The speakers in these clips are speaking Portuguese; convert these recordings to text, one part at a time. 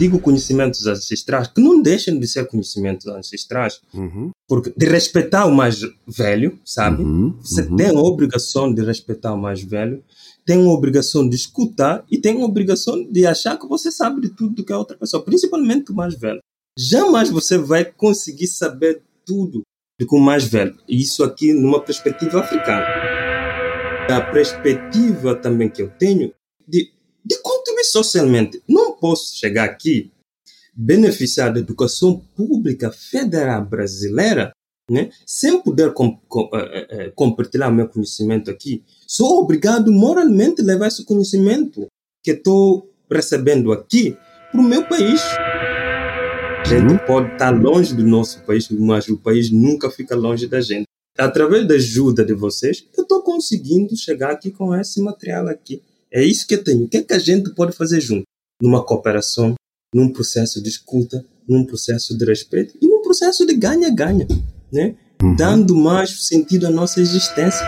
digo conhecimentos ancestrais, que não deixam de ser conhecimentos ancestrais, Uhum. porque de respeitar o mais velho, sabe? Uhum. Você Uhum. tem a obrigação de respeitar o mais velho, tem uma obrigação de escutar e tem uma obrigação de achar que você sabe de tudo do que a outra pessoa, principalmente o mais velho. Jamais você vai conseguir saber tudo do que o mais velho. Isso aqui numa perspectiva africana. A perspectiva também que eu tenho de, de socialmente. Não posso chegar aqui beneficiar da educação pública federal brasileira né? sem poder com, com, eh, eh, compartilhar meu conhecimento aqui, sou obrigado moralmente a levar esse conhecimento que estou recebendo aqui para o meu país. A gente Uhum. pode estar longe do nosso país, mas o país nunca fica longe da gente. Através da ajuda de vocês, eu estou conseguindo chegar aqui com esse material aqui. É isso que eu tenho. O que, é que a gente pode fazer junto? Numa cooperação, num processo de escuta, num processo de respeito e num processo de ganha-ganha, né? Uhum. Dando mais sentido à nossa existência.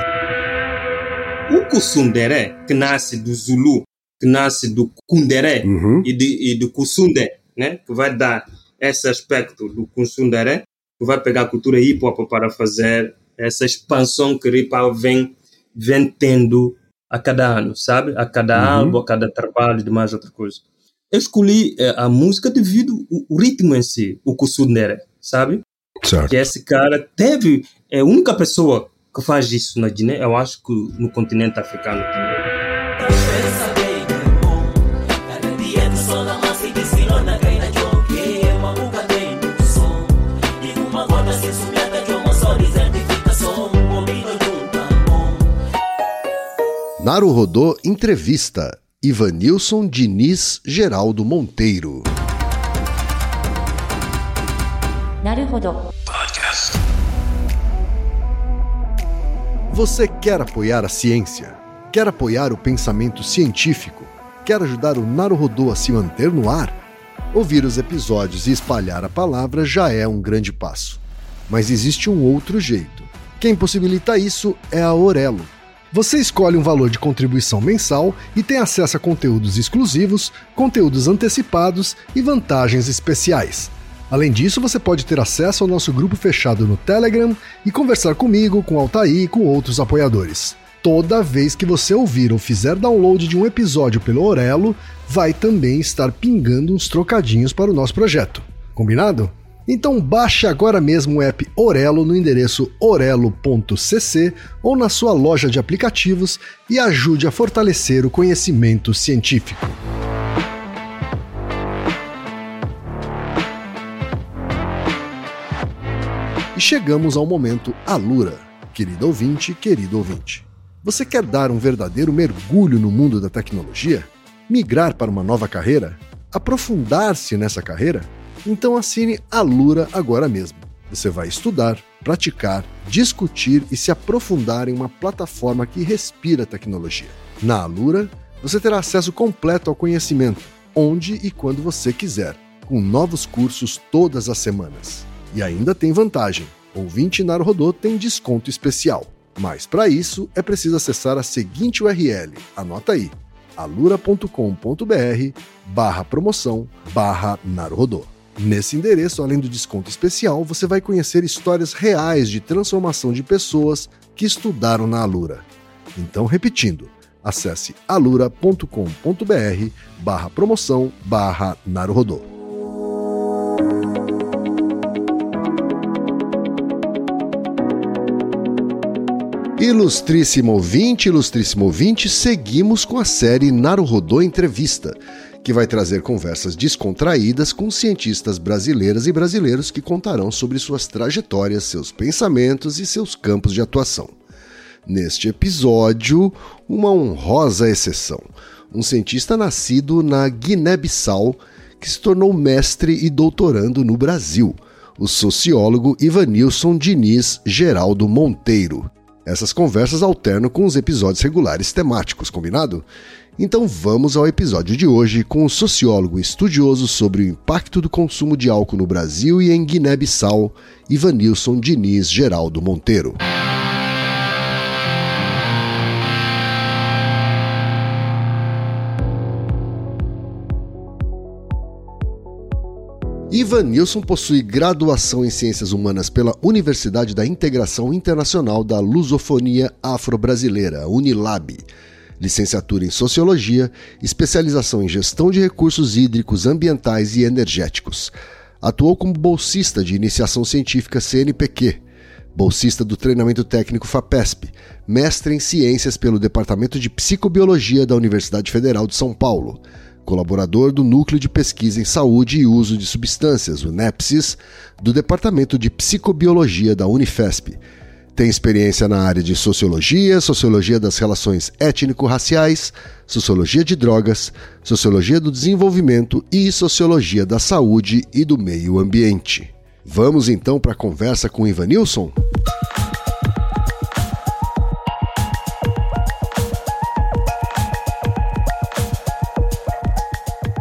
O Kusundere, que nasce do Zulu, que nasce do Kundere Uhum. e, de, e do Kusunde, né? Que vai dar esse aspecto do Kusundere, que vai pegar a cultura hip hop para fazer essa expansão que o vem, vem tendo a cada ano, sabe? A cada Uhum. álbum, a cada trabalho e demais outra coisa. Eu escolhi eh, a música devido ao, ao ritmo em si, o Kusundere, sabe? Certo. que esse cara teve é a única pessoa que faz isso na Guiné eu acho que no continente africano também Naruhodô Entrevista Ivanilson Diniz Geraldo Monteiro. Você quer apoiar a ciência? Quer apoiar o pensamento científico? Quer ajudar o Naruhodô a se manter no ar? Ouvir os episódios e espalhar a palavra já é um grande passo. Mas existe um outro jeito. Quem possibilita isso é a Orelo você escolhe um valor de contribuição mensal e tem acesso a conteúdos exclusivos, conteúdos antecipados e vantagens especiais. Além disso, você pode ter acesso ao nosso grupo fechado no Telegram e conversar comigo, com Altair e com outros apoiadores. Toda vez que você ouvir ou fizer download de um episódio pelo Orelo, vai também estar pingando uns trocadinhos para o nosso projeto. Combinado? Então baixe agora mesmo o app Orelo no endereço orelo.cc ou na sua loja de aplicativos e ajude a fortalecer o conhecimento científico. E chegamos ao momento Alura. Querido ouvinte, querido ouvinte. Você quer dar um verdadeiro mergulho no mundo da tecnologia? Migrar para uma nova carreira? Aprofundar-se nessa carreira? Então assine Alura agora mesmo. Você vai estudar, praticar, discutir e se aprofundar em uma plataforma que respira tecnologia. Na Alura, você terá acesso completo ao conhecimento, onde e quando você quiser, com novos cursos todas as semanas. E ainda tem vantagem: ouvinte Naruhodô tem desconto especial. Mas para isso é preciso acessar a seguinte URL, anota aí, alura.com.br barra promoção barra Naruhodô. Nesse endereço, além do desconto especial, você vai conhecer histórias reais de transformação de pessoas que estudaram na Alura. Então, repetindo, acesse alura.com.br barra promoção barra Naruhodô. Ilustríssimo ouvinte, ilustríssimo ouvinte, seguimos com a série Naruhodô Entrevista, que vai trazer conversas descontraídas com cientistas brasileiras e brasileiros que contarão sobre suas trajetórias, seus pensamentos e seus campos de atuação. Neste episódio, uma honrosa exceção. Um cientista nascido na Guiné-Bissau que se tornou mestre e doutorando no Brasil, o sociólogo Ivanilson Diniz Geraldo Monteiro. Essas conversas alternam com os episódios regulares temáticos, combinado? Então vamos ao episódio de hoje com o sociólogo estudioso sobre o impacto do consumo de álcool no Brasil e em Guiné-Bissau, Ivanilson Diniz Geraldo Monteiro. Ivan Nilson possui graduação em Ciências Humanas pela Universidade da Integração Internacional da Lusofonia Afro-Brasileira, Unilab, licenciatura em Sociologia, especialização em Gestão de Recursos Hídricos, Ambientais e Energéticos. Atuou como bolsista de iniciação científica CNPq, bolsista do treinamento técnico FAPESP, mestre em Ciências pelo Departamento de Psicobiologia da Universidade Federal de São Paulo colaborador do Núcleo de Pesquisa em Saúde e Uso de Substâncias, o NEPSIS, do Departamento de Psicobiologia da Unifesp. Tem experiência na área de sociologia, sociologia das relações étnico-raciais, sociologia de drogas, sociologia do desenvolvimento e sociologia da saúde e do meio ambiente. Vamos então para a conversa com Ivanilson?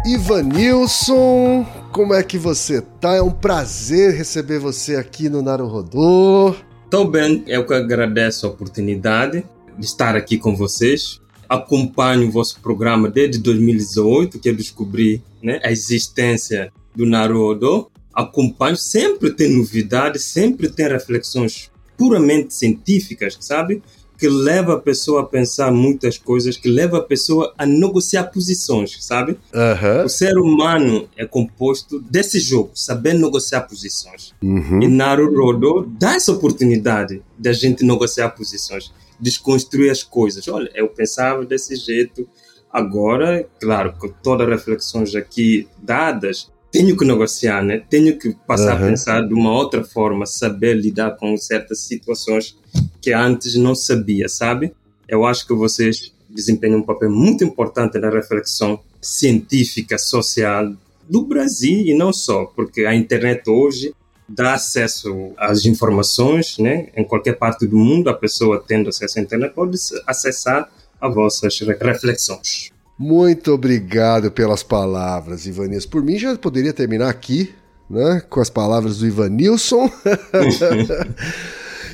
Ivanilson, como é que você tá? É um prazer receber você aqui no Naruhodô. Tão bem, eu que agradeço a oportunidade de estar aqui com vocês. Acompanho o vosso programa desde 2018, que eu descobri né, a existência do Naruhodô. Acompanho, sempre tem novidades, sempre tem reflexões puramente científicas, sabe? Que leva a pessoa a pensar muitas coisas, que leva a pessoa a negociar posições, sabe? Uhum. O ser humano é composto desse jogo, saber negociar posições. Uhum. E Naruhodo dá essa oportunidade de a gente negociar posições, desconstruir as coisas. Olha, eu pensava desse jeito, agora, claro, com todas as reflexões aqui dadas, tenho que negociar, né? Tenho que passar uhum. a pensar de uma outra forma, saber lidar com certas situações que antes não sabia, sabe? Eu acho que vocês desempenham um papel muito importante na reflexão científica, social do Brasil e não só, porque a internet hoje dá acesso às informações, né? Em qualquer parte do mundo, a pessoa tendo acesso à internet pode acessar as vossas reflexões. Muito obrigado pelas palavras, Ivanilson. Por mim, já poderia terminar aqui, né? Com as palavras do Ivanilson.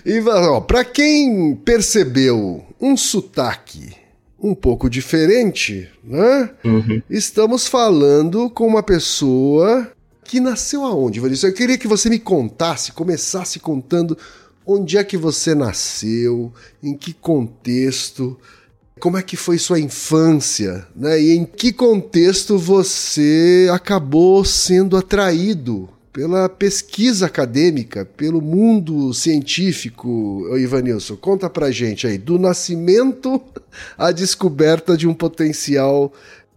Ivan, para quem percebeu um sotaque um pouco diferente, né? Uhum. Estamos falando com uma pessoa que nasceu aonde, Ivanilson? Eu queria que você me contasse, começasse contando onde é que você nasceu, em que contexto, como é que foi sua infância, né? E em que contexto você acabou sendo atraído pela pesquisa acadêmica, pelo mundo científico, Ivanilson? Conta pra gente aí, do nascimento à descoberta de um potencial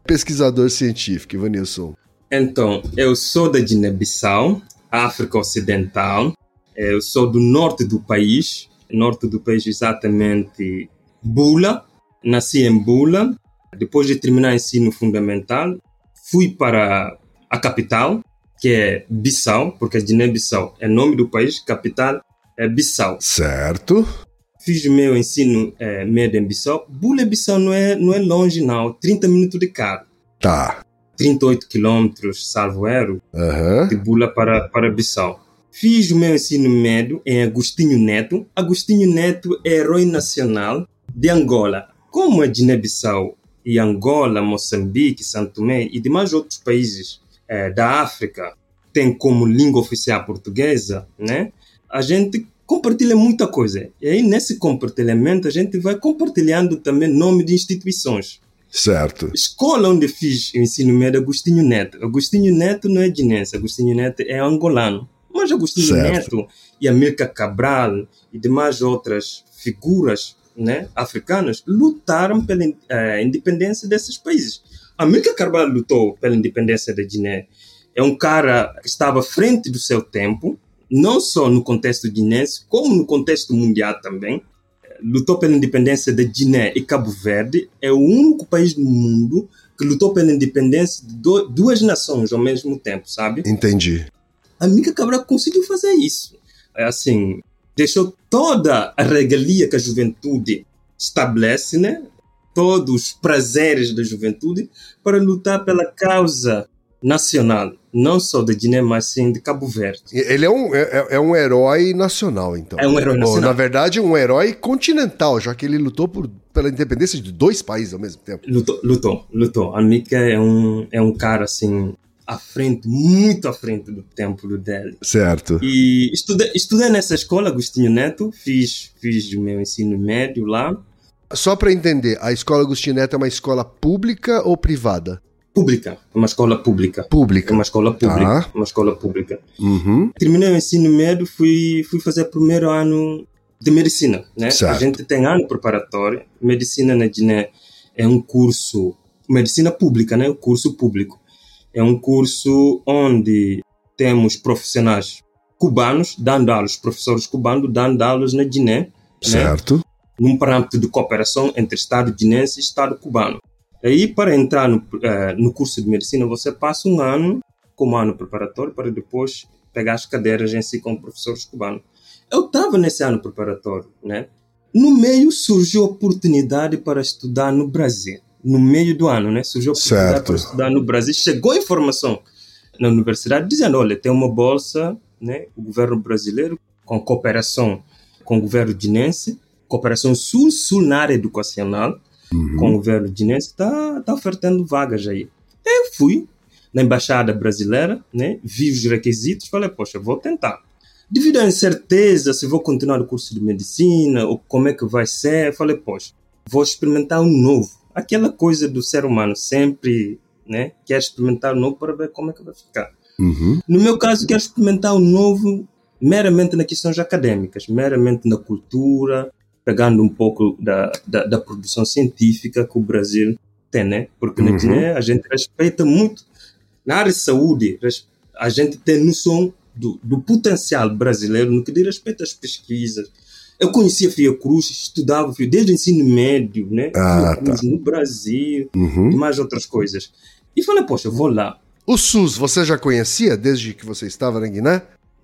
pesquisador científico, Ivanilson. Então, eu sou da Guiné-Bissau, África Ocidental. Eu sou do norte do país, norte do país exatamente Bula, nasci em Bula. Depois de terminar o ensino fundamental, fui para a capital, que é Bissau, porque a Guiné-Bissau é nome do país, capital é Bissau. Certo. Fiz meu ensino é, médio em Bissau. Bula Bissau não é, não é longe, não. 30 minutos de carro. Tá. 38 quilômetros, salvo erro, uhum. de Bula para, para Bissau. Fiz o meu ensino médio em Agostinho Neto. Agostinho Neto é herói nacional de Angola. Como a Guiné-Bissau e Angola, Moçambique, Santo Tomé e demais outros países é, da África têm como língua oficial portuguesa, né? A gente compartilha muita coisa. E aí, nesse compartilhamento, a gente vai compartilhando também nome de instituições. Certo. Escola onde fiz o ensino médio, Agostinho Neto. Agostinho Neto não é guinense, Agostinho Neto é angolano. Mas Agostinho certo. Neto e Amílcar Cabral e demais outras figuras né, africanas lutaram pela uh, independência desses países. Amílcar Cabral lutou pela independência da Guiné. É um cara que estava à frente do seu tempo, não só no contexto guinense, como no contexto mundial também. Lutou pela independência da Guiné e Cabo Verde. É o único país do mundo que lutou pela independência de duas nações ao mesmo tempo, sabe? Entendi. Amílcar Cabral conseguiu fazer isso. É assim, deixou toda a regalia que a juventude estabelece, né? todos os prazeres da juventude, para lutar pela causa nacional, não só da Guiné, mas sim de Cabo Verde. Ele é um, é, é um herói nacional, então. É um herói nacional. Ou, na verdade, um herói continental, já que ele lutou por, pela independência de dois países ao mesmo tempo. Lutou, lutou, lutou. A Mika é um, é um cara, assim, à frente, muito à frente do tempo do Delhi. Certo. E estudei, estudei nessa escola, Agostinho Neto, fiz, fiz o meu ensino médio lá, Só para entender, a escola Agostinho Neto é uma escola pública ou privada? pública, uma escola pública. Pública. Uma escola pública, Tá. uma escola pública. Uhum. Terminei o ensino médio, fui, fui fazer o primeiro ano de medicina, né? Certo. A gente tem ano preparatório. Medicina na Guiné é um curso, medicina pública, né? O curso público. É um curso onde temos profissionais cubanos dando aulas, professores cubanos dando aulas na Guiné, né? Certo. num parâmetro de cooperação entre Estado guinense e Estado cubano. Aí, para entrar no, eh, no curso de medicina, você passa um ano como ano preparatório para depois pegar as cadeiras em si com professores cubanos. Eu estava nesse ano preparatório, né? No meio surgiu a oportunidade para estudar no Brasil. No meio do ano, né? Surgiu a oportunidade para estudar no Brasil. Chegou a informação na universidade dizendo, olha, tem uma bolsa, né? O governo brasileiro, com cooperação com o governo guinense, cooperação sul-sul na área educacional, com o governo guinense, está tá ofertando vagas aí. Eu fui na embaixada brasileira, né? Vi os requisitos, falei, poxa, vou tentar. Devido à incerteza se vou continuar o curso de medicina ou como é que vai ser, falei, poxa, vou experimentar um novo. Aquela coisa do ser humano sempre, né? Quer experimentar um novo para ver como é que vai ficar. Uhum. No meu caso, quero experimentar o novo meramente nas questões acadêmicas, meramente na cultura, pegando um pouco da, da, da produção científica que o Brasil tem, né? Porque na Uhum. Guiné a gente respeita muito. Na área de saúde, a gente tem noção do, do potencial brasileiro no que diz respeito às pesquisas. Eu conhecia Fiocruz, estudava Fio- desde o ensino médio, né? Ah, Fiocruz no Brasil, Uhum. e mais outras coisas. E falei, poxa, vou lá. O SUS você já conhecia desde que você estava na Guiné?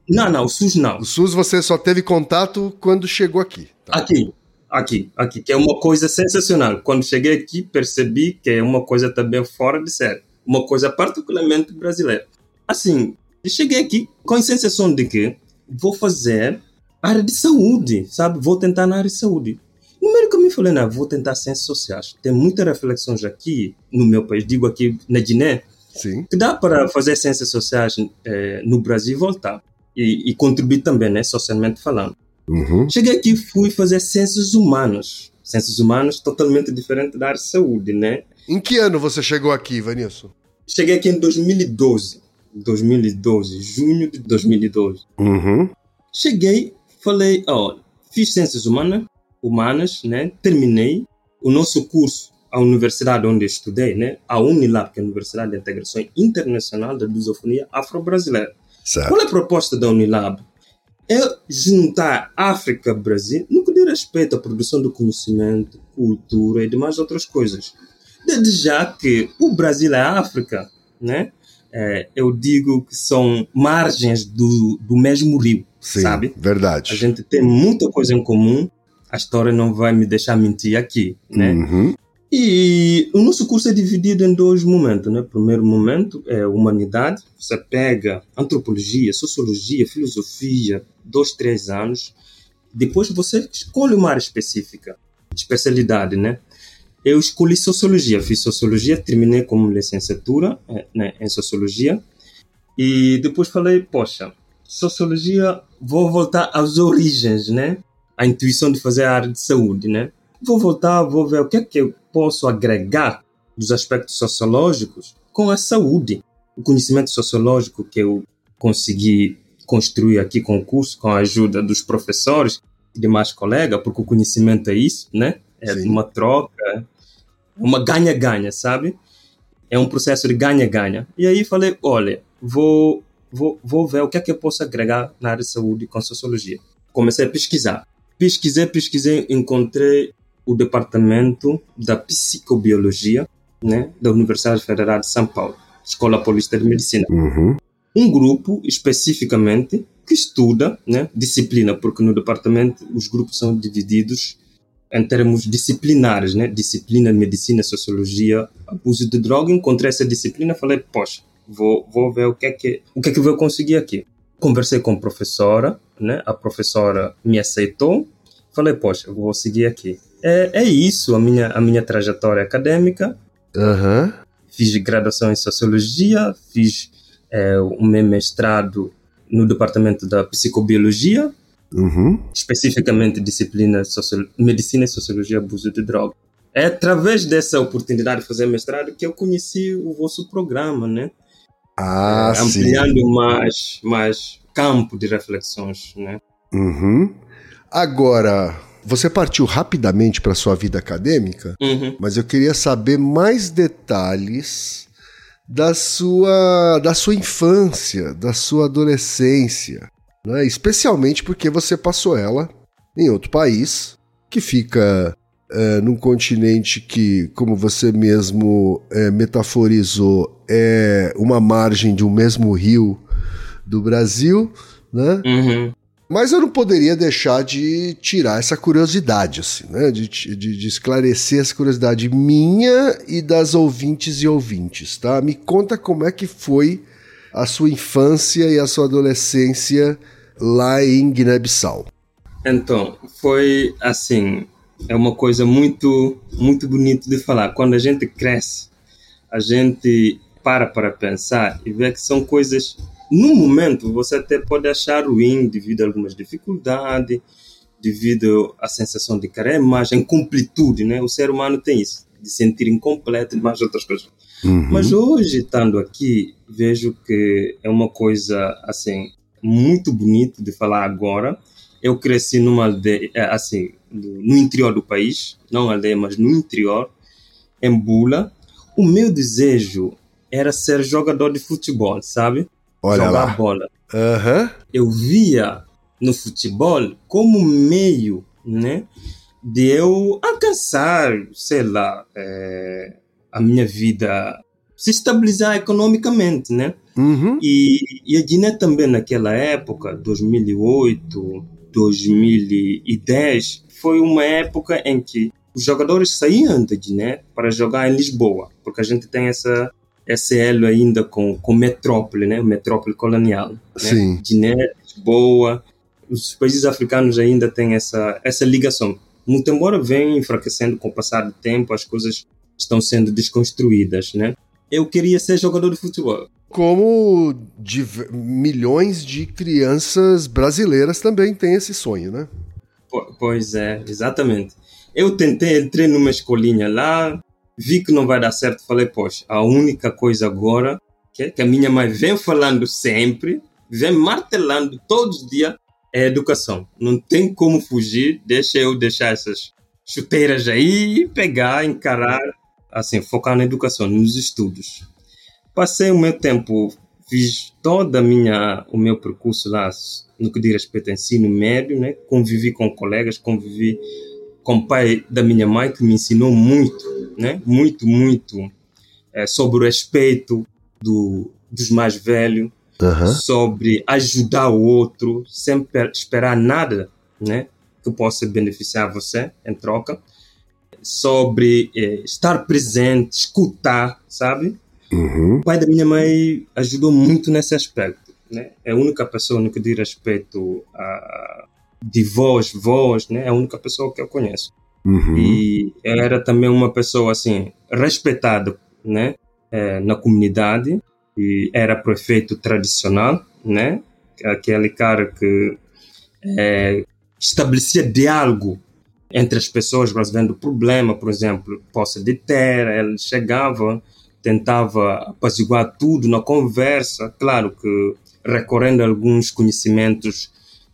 Não, não, o SUS não. O SUS você só teve contato quando chegou aqui. tá? Aqui, aqui, aqui, que é uma coisa sensacional. Quando cheguei aqui, percebi que é uma coisa também fora de série. Uma coisa particularmente brasileira. Assim, cheguei aqui com a sensação de que vou fazer área de saúde, sabe? Vou tentar na área de saúde. No meio do caminho, falei, não, vou tentar ciências sociais. Tem muitas reflexões aqui no meu país, digo aqui na Guiné, Sim. que dá para fazer ciências sociais eh, no Brasil e voltar. E, e contribuir também, né, socialmente falando. Uhum. Cheguei aqui e fui fazer ciências humanas. Ciências humanas totalmente diferente da área de saúde, né? Em que ano você chegou aqui, Vanilson? Cheguei aqui em 2012. 2012, junho de 2012. Uhum. Cheguei, falei, ó, fiz ciências humanas, humanas, né? Terminei o nosso curso, a universidade onde estudei, né? A Unilab, que é a Universidade de Integração Internacional da Lusofonia Afro-Brasileira. Qual é a proposta da Unilab? É juntar África e Brasil no que diz respeito à produção do conhecimento, cultura e demais outras coisas. Desde já que o Brasil é África, né? É, eu digo que são margens do, do mesmo rio, Sim, sabe? verdade. A gente tem muita coisa em comum. A história não vai me deixar mentir aqui, né? Uhum. E o nosso curso é dividido em dois momentos, né? Primeiro momento é humanidade. Você pega antropologia, sociologia, filosofia, dois, três anos. Depois você escolhe uma área específica, especialidade, né? Eu escolhi sociologia, fiz sociologia, terminei como licenciatura eh, né, em sociologia. E depois falei, poxa, sociologia, vou voltar às origens, né? A intuição de fazer a área de saúde, né? Vou voltar, vou ver o que é que eu posso agregar dos aspectos sociológicos com a saúde. O conhecimento sociológico que eu consegui construir aqui com o curso, com a ajuda dos professores e demais colegas, porque o conhecimento é isso, né? É Sim. uma troca, uma ganha-ganha, sabe? É um processo de ganha-ganha. E aí falei, olha, vou, vou, vou ver o que é que eu posso agregar na área de saúde com sociologia. Comecei a pesquisar. Pesquisei, pesquisei, encontrei o departamento da psicobiologia, né, da Universidade Federal de São Paulo, Escola Paulista de Medicina. Uhum. Um grupo especificamente que estuda, né, disciplina, porque no departamento os grupos são divididos em termos disciplinares, né, disciplina, medicina, sociologia, abuso de droga. Encontrei essa disciplina, falei, poxa, vou, vou ver o que é que o que é que vou conseguir aqui. Conversei com a professora, né, a professora me aceitou. Falei, poxa, vou seguir aqui. É, é isso a minha a minha trajetória acadêmica. Aham. fiz graduação em Sociologia, fiz é, o meu mestrado no departamento da Psicobiologia, Uhum. especificamente disciplina socio- Medicina e Sociologia Abuso de Droga. É através dessa oportunidade de fazer mestrado que eu conheci o vosso programa, né? Ah, É, sim. ampliando mais, mais campo de reflexões, né? Uhum. Agora, você partiu rapidamente para sua vida acadêmica, Uhum. mas eu queria saber mais detalhes da sua, da sua infância, da sua adolescência, né? especialmente porque você passou ela em outro país que fica é, num continente que, como você mesmo é, metaforizou, é uma margem de um mesmo rio do Brasil, né? Uhum. Mas eu não poderia deixar de tirar essa curiosidade, assim, né? De, de, de esclarecer essa curiosidade minha e das ouvintes e ouvintes, tá? Me conta como é que foi a sua infância e a sua adolescência lá em Guiné-Bissau. Então, foi assim, é uma coisa muito, muito bonita de falar. Quando a gente cresce, a gente para para pensar e vê que são coisas. No momento, você até pode achar ruim devido a algumas dificuldades, devido à sensação de carência, incompletude, né? O ser humano tem isso, de sentir incompleto e mais outras coisas. Uhum. Mas hoje, estando aqui, vejo que é uma coisa, assim, muito bonito de falar agora. Eu cresci numa aldeia, eh, assim, no interior do país, não aldeia, mas no interior, em Bula. O meu desejo era ser jogador de futebol, sabe? Olha Jogar lá. bola. Aham. Eu via no futebol como meio, né, de eu alcançar, sei lá, eh, a minha vida, se estabilizar economicamente, né? Uhum. E, e a Guiné também naquela época, 2008, 2010, foi uma época em que os jogadores saíam da Guiné para jogar em Lisboa, porque a gente tem essa esse elo ainda com com metrópole, né? Metrópole colonial. Né? Sim. Guiné, Lisboa, os países africanos ainda têm essa essa ligação. Muito embora venha enfraquecendo com o passar do tempo, as coisas estão sendo desconstruídas, né? Eu queria ser jogador de futebol. Como div- milhões de crianças brasileiras também têm esse sonho, né? Po- Pois é, exatamente. Eu tentei, entrei numa escolinha lá, vi que não vai dar certo, falei, poxa, a única coisa agora que, que a minha mãe vem falando sempre, vem martelando todos os dias, é a educação. Não tem como fugir, deixa eu deixar essas chuteiras aí e pegar, encarar, assim, focar na educação, nos estudos. Passei o meu tempo, fiz toda a minha, o meu percurso lá no que diz respeito ao ensino médio, né? Convivi com colegas, convivi com o pai da minha mãe que me ensinou muito, né? Muito, muito eh, sobre o respeito do, dos mais velhos, Aham. sobre ajudar o outro, sem per- esperar nada, né? Que possa beneficiar você em troca, sobre eh, estar presente, escutar, sabe? Uhum. O pai da minha mãe ajudou muito nesse aspecto. Né? É a única pessoa no que diz respeito a de voz, voz, né? É a única pessoa que eu conheço. Uhum. E era também uma pessoa assim respeitada, né? É, na comunidade e era prefeito tradicional, né? Aquele cara que é, estabelecia diálogo entre as pessoas, mas vendo problema, por exemplo, posse de terra, ele chegava, tentava apaziguar tudo na conversa, claro que recorrendo a alguns conhecimentos,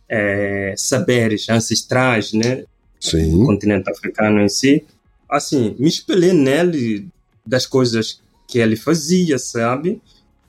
é, saberes ancestrais, né, do Sim. continente africano em si, assim, me espelhei nele das coisas que ele fazia, sabe?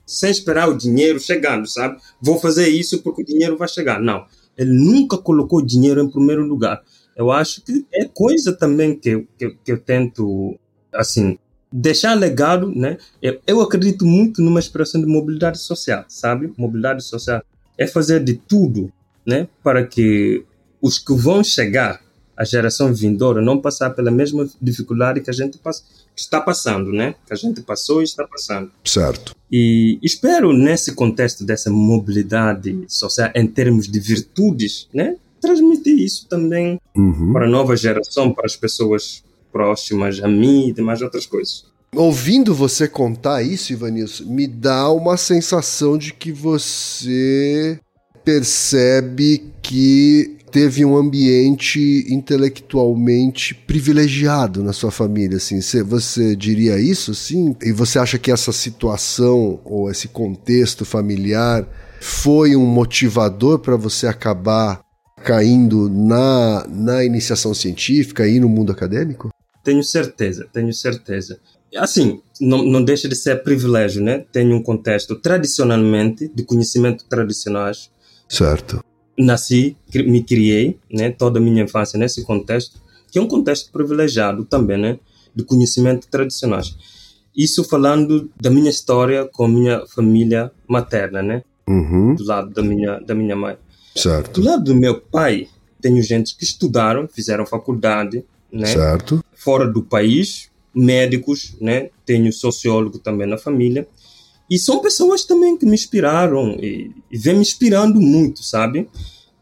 Sem esperar o dinheiro chegando, sabe? Vou fazer isso porque o dinheiro vai chegar. Não. Ele nunca colocou o dinheiro em primeiro lugar. Eu acho que é coisa também que, eu- que, que eu tento, assim, deixar legado, né? Eu, eu acredito muito numa expressão de mobilidade social, sabe? Mobilidade social é fazer de tudo, né? Para que os que vão chegar, a geração vindoura, não passar pela mesma dificuldade que a gente pass- que está passando, né? Que a gente passou e está passando. Certo. E espero, nesse contexto dessa mobilidade social, em termos de virtudes, né? Transmitir isso também Uhum. para a nova geração, para as pessoas próximas a mim e demais outras coisas. Ouvindo você contar isso, Ivanilson, me dá uma sensação de que você percebe que teve um ambiente intelectualmente privilegiado na sua família, assim. Você, você diria isso, sim? E você acha que essa situação ou esse contexto familiar foi um motivador para você acabar caindo na, na iniciação científica e no mundo acadêmico? Tenho certeza, tenho certeza. Assim, não, não deixa de ser privilégio, né? Tenho um contexto tradicionalmente, de conhecimento tradicionais. Certo. Nasci, me criei, né? Toda a minha infância nesse contexto, que é um contexto privilegiado também, né? De conhecimento tradicionais. Isso falando da minha história com a minha família materna, né? Uhum. Do lado da minha, da minha mãe. Certo. Do lado do meu pai, tenho gente que estudaram, fizeram faculdade, né? Certo. Fora do país, médicos, né? Tenho sociólogo também na família. E são pessoas também que me inspiraram e, e vem me inspirando muito, sabe?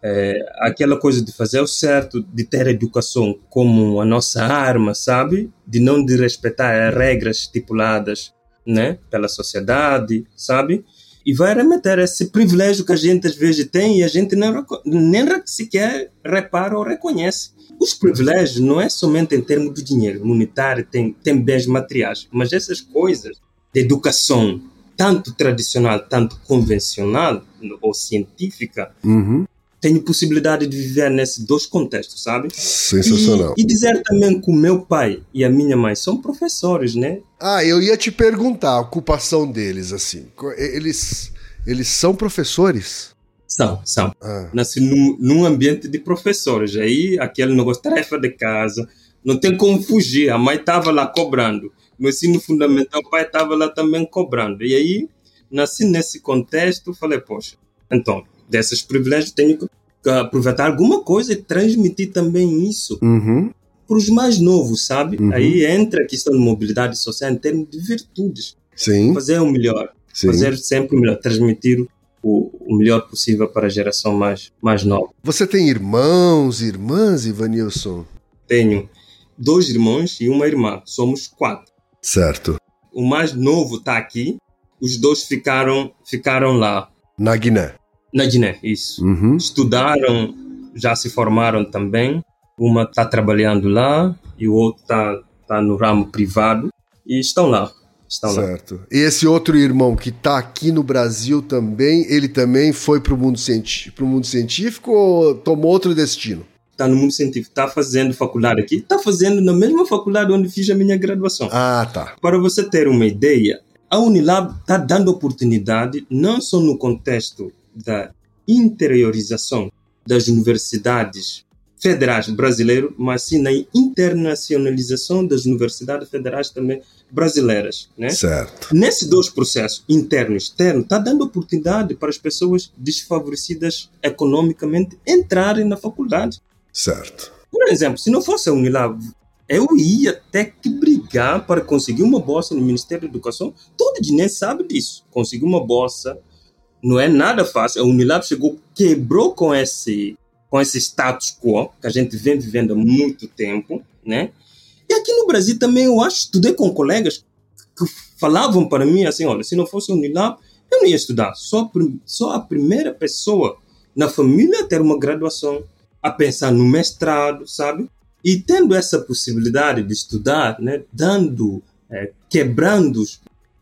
É, aquela coisa de fazer o certo, de ter a educação como a nossa arma, sabe? De não de respeitar as regras estipuladas, né? Pela sociedade, sabe? E vai remeter esse privilégio que a gente às vezes tem e a gente nem, nem sequer repara ou reconhece. Os privilégios não é somente em termos de dinheiro monetário, tem, tem bens materiais, mas essas coisas de educação, tanto tradicional, tanto convencional ou científica, Uhum. Tenho possibilidade de viver nesses dois contextos, sabe? Sensacional. E, e dizer também que o meu pai e a minha mãe são professores, né? Ah, eu ia te perguntar a ocupação deles, assim. Eles, eles são professores? São, são. Ah, nasci num, num ambiente de professores. Aí, aquele negócio, tarefa de casa, não tem como fugir. A mãe estava lá cobrando. No ensino fundamental, o pai estava lá também cobrando. E aí, nasci nesse contexto, falei, poxa, então, desses privilégios, tenho que aproveitar alguma coisa e transmitir também isso uhum. para os mais novos, sabe? Uhum. Aí entra a questão de mobilidade social em termos de virtudes. Sim, Fazer o melhor, sim. fazer sempre o melhor, transmitir o, o melhor possível para a geração mais, mais nova. Você tem irmãos, irmãs, Ivanilson? Tenho dois irmãos e uma irmã. Somos quatro. Certo. O mais novo está aqui. Os dois ficaram, ficaram lá, Na Guiné. Na Guiné, isso. Uhum. Estudaram, já se formaram também. Uma está trabalhando lá e o outro está tá no ramo privado. E estão lá. Estão lá. Certo. E esse outro irmão que tá aqui no Brasil também, ele também foi pro mundo, cienti mundo científico ou tomou outro destino? Está no mundo científico. Está fazendo faculdade aqui. Está fazendo na mesma faculdade onde fiz a minha graduação. Ah, tá. Para você ter uma ideia, a Unilab está dando oportunidade não só no contexto da interiorização das universidades federais brasileiras, mas sim na internacionalização das universidades federais também brasileiras, né? Certo. Nesses dois processos, interno e externo, está dando oportunidade para as pessoas desfavorecidas economicamente entrarem na faculdade. Certo. Por exemplo, se não fosse a Unilab, eu ia ter que brigar para conseguir uma bolsa no Ministério da Educação. Todo dinheiro sabe disso. Conseguir uma bolsa não é nada fácil. A Unilab chegou, quebrou com esse, com esse status quo que a gente vem vivendo há muito tempo, né? E aqui no Brasil também eu acho, estudei com colegas que falavam para mim assim, olha, se não fosse a Unilab, eu não ia estudar. Só, só a primeira pessoa na família a ter uma graduação, a pensar no mestrado, sabe? E tendo essa possibilidade de estudar, né, dando, eh, quebrando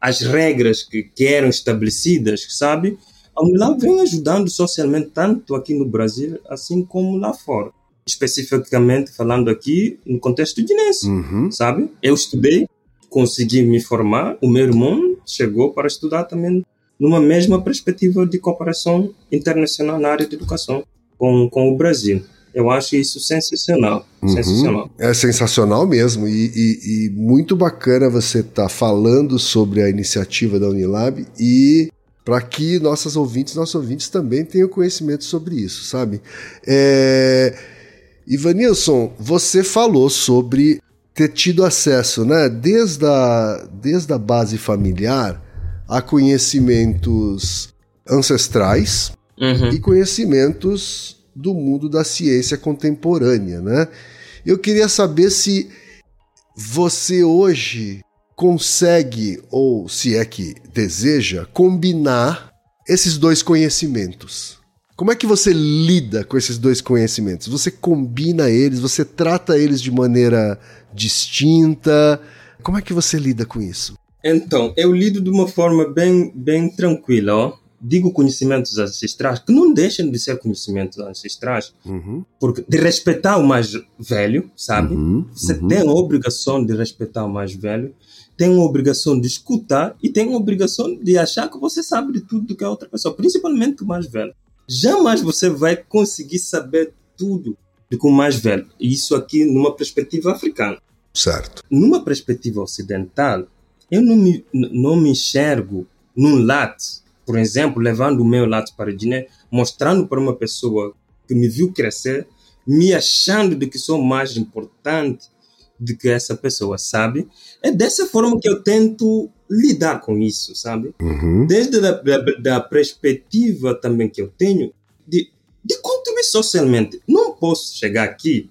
as regras que, que eram estabelecidas, sabe? A Unilab vem ajudando socialmente tanto aqui no Brasil, assim como lá fora. Especificamente falando aqui no contexto guinense, Uhum. sabe? Eu estudei, consegui me formar, o meu irmão chegou para estudar também numa mesma perspectiva de cooperação internacional na área de educação com, com o Brasil. Eu acho isso sensacional, Uhum. sensacional. É sensacional mesmo e, e- e muito bacana você estar falando sobre a iniciativa da Unilab e para que nossas ouvintes, nossos ouvintes também tenham conhecimento sobre isso, sabe? É... Ivanilson, você falou sobre ter tido acesso, né, desde a, desde a base familiar a conhecimentos ancestrais, Uhum. e conhecimentos do mundo da ciência contemporânea, né? Eu queria saber se você hoje consegue, ou se é que deseja, combinar esses dois conhecimentos? Como é que você lida com esses dois conhecimentos? Você combina eles, você trata eles de maneira distinta? Como é que você lida com isso? Então, eu lido de uma forma bem, bem tranquila, ó. Digo conhecimentos ancestrais, que não deixam de ser conhecimentos ancestrais, Uhum, porque de respeitar o mais velho, sabe? uhum, Você uhum. tem a obrigação de respeitar o mais velho, tem a obrigação de escutar e tem a obrigação de achar que você sabe de tudo do que a outra pessoa, principalmente o mais velho. Jamais você vai conseguir saber tudo do que o mais velho. Isso aqui numa perspectiva africana. Certo. Numa perspectiva ocidental, eu não me, não me enxergo num latte, por exemplo, levando o meu latte para a Guiné, mostrando para uma pessoa que me viu crescer, me achando de que sou mais importante do que essa pessoa, sabe? É dessa forma que eu tento lidar com isso, sabe? Uhum. Desde a da, da perspectiva também que eu tenho de, de contribuir socialmente. Não posso chegar aqui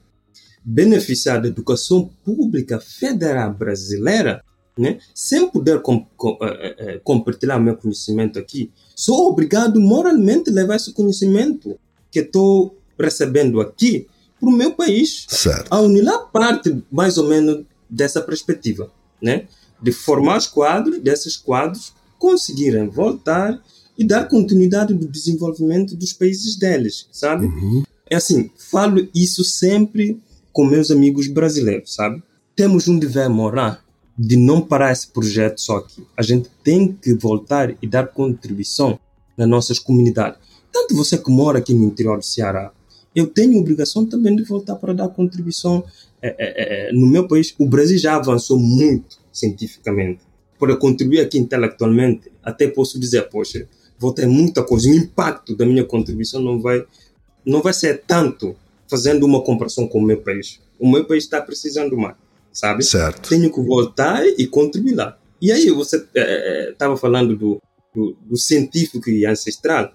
beneficiar da educação pública federal brasileira né, sem poder com, com, eh, compartilhar meu conhecimento aqui. Sou obrigado moralmente a levar esse conhecimento que estou recebendo aqui para o meu país. Certo. A Unilab parte mais ou menos dessa perspectiva, né? De formar os quadros, desses quadros conseguirem voltar e dar continuidade do desenvolvimento dos países deles, sabe? Uhum. É assim, falo isso sempre com meus amigos brasileiros, sabe? Temos um dever moral de não parar esse projeto só aqui. A gente tem que voltar e dar contribuição nas nossas comunidades. Tanto você que mora aqui no interior do Ceará, eu tenho obrigação também de voltar para dar contribuição eh, eh, no meu país. O Brasil já avançou muito cientificamente. Para contribuir aqui intelectualmente, até posso dizer, poxa, vou ter muita coisa. O impacto da minha contribuição não vai, não vai ser tanto fazendo uma comparação com o meu país. O meu país está precisando mais, sabe? Certo. Tenho que voltar e contribuir lá. E aí, você estava falando do, do, do científico e ancestral.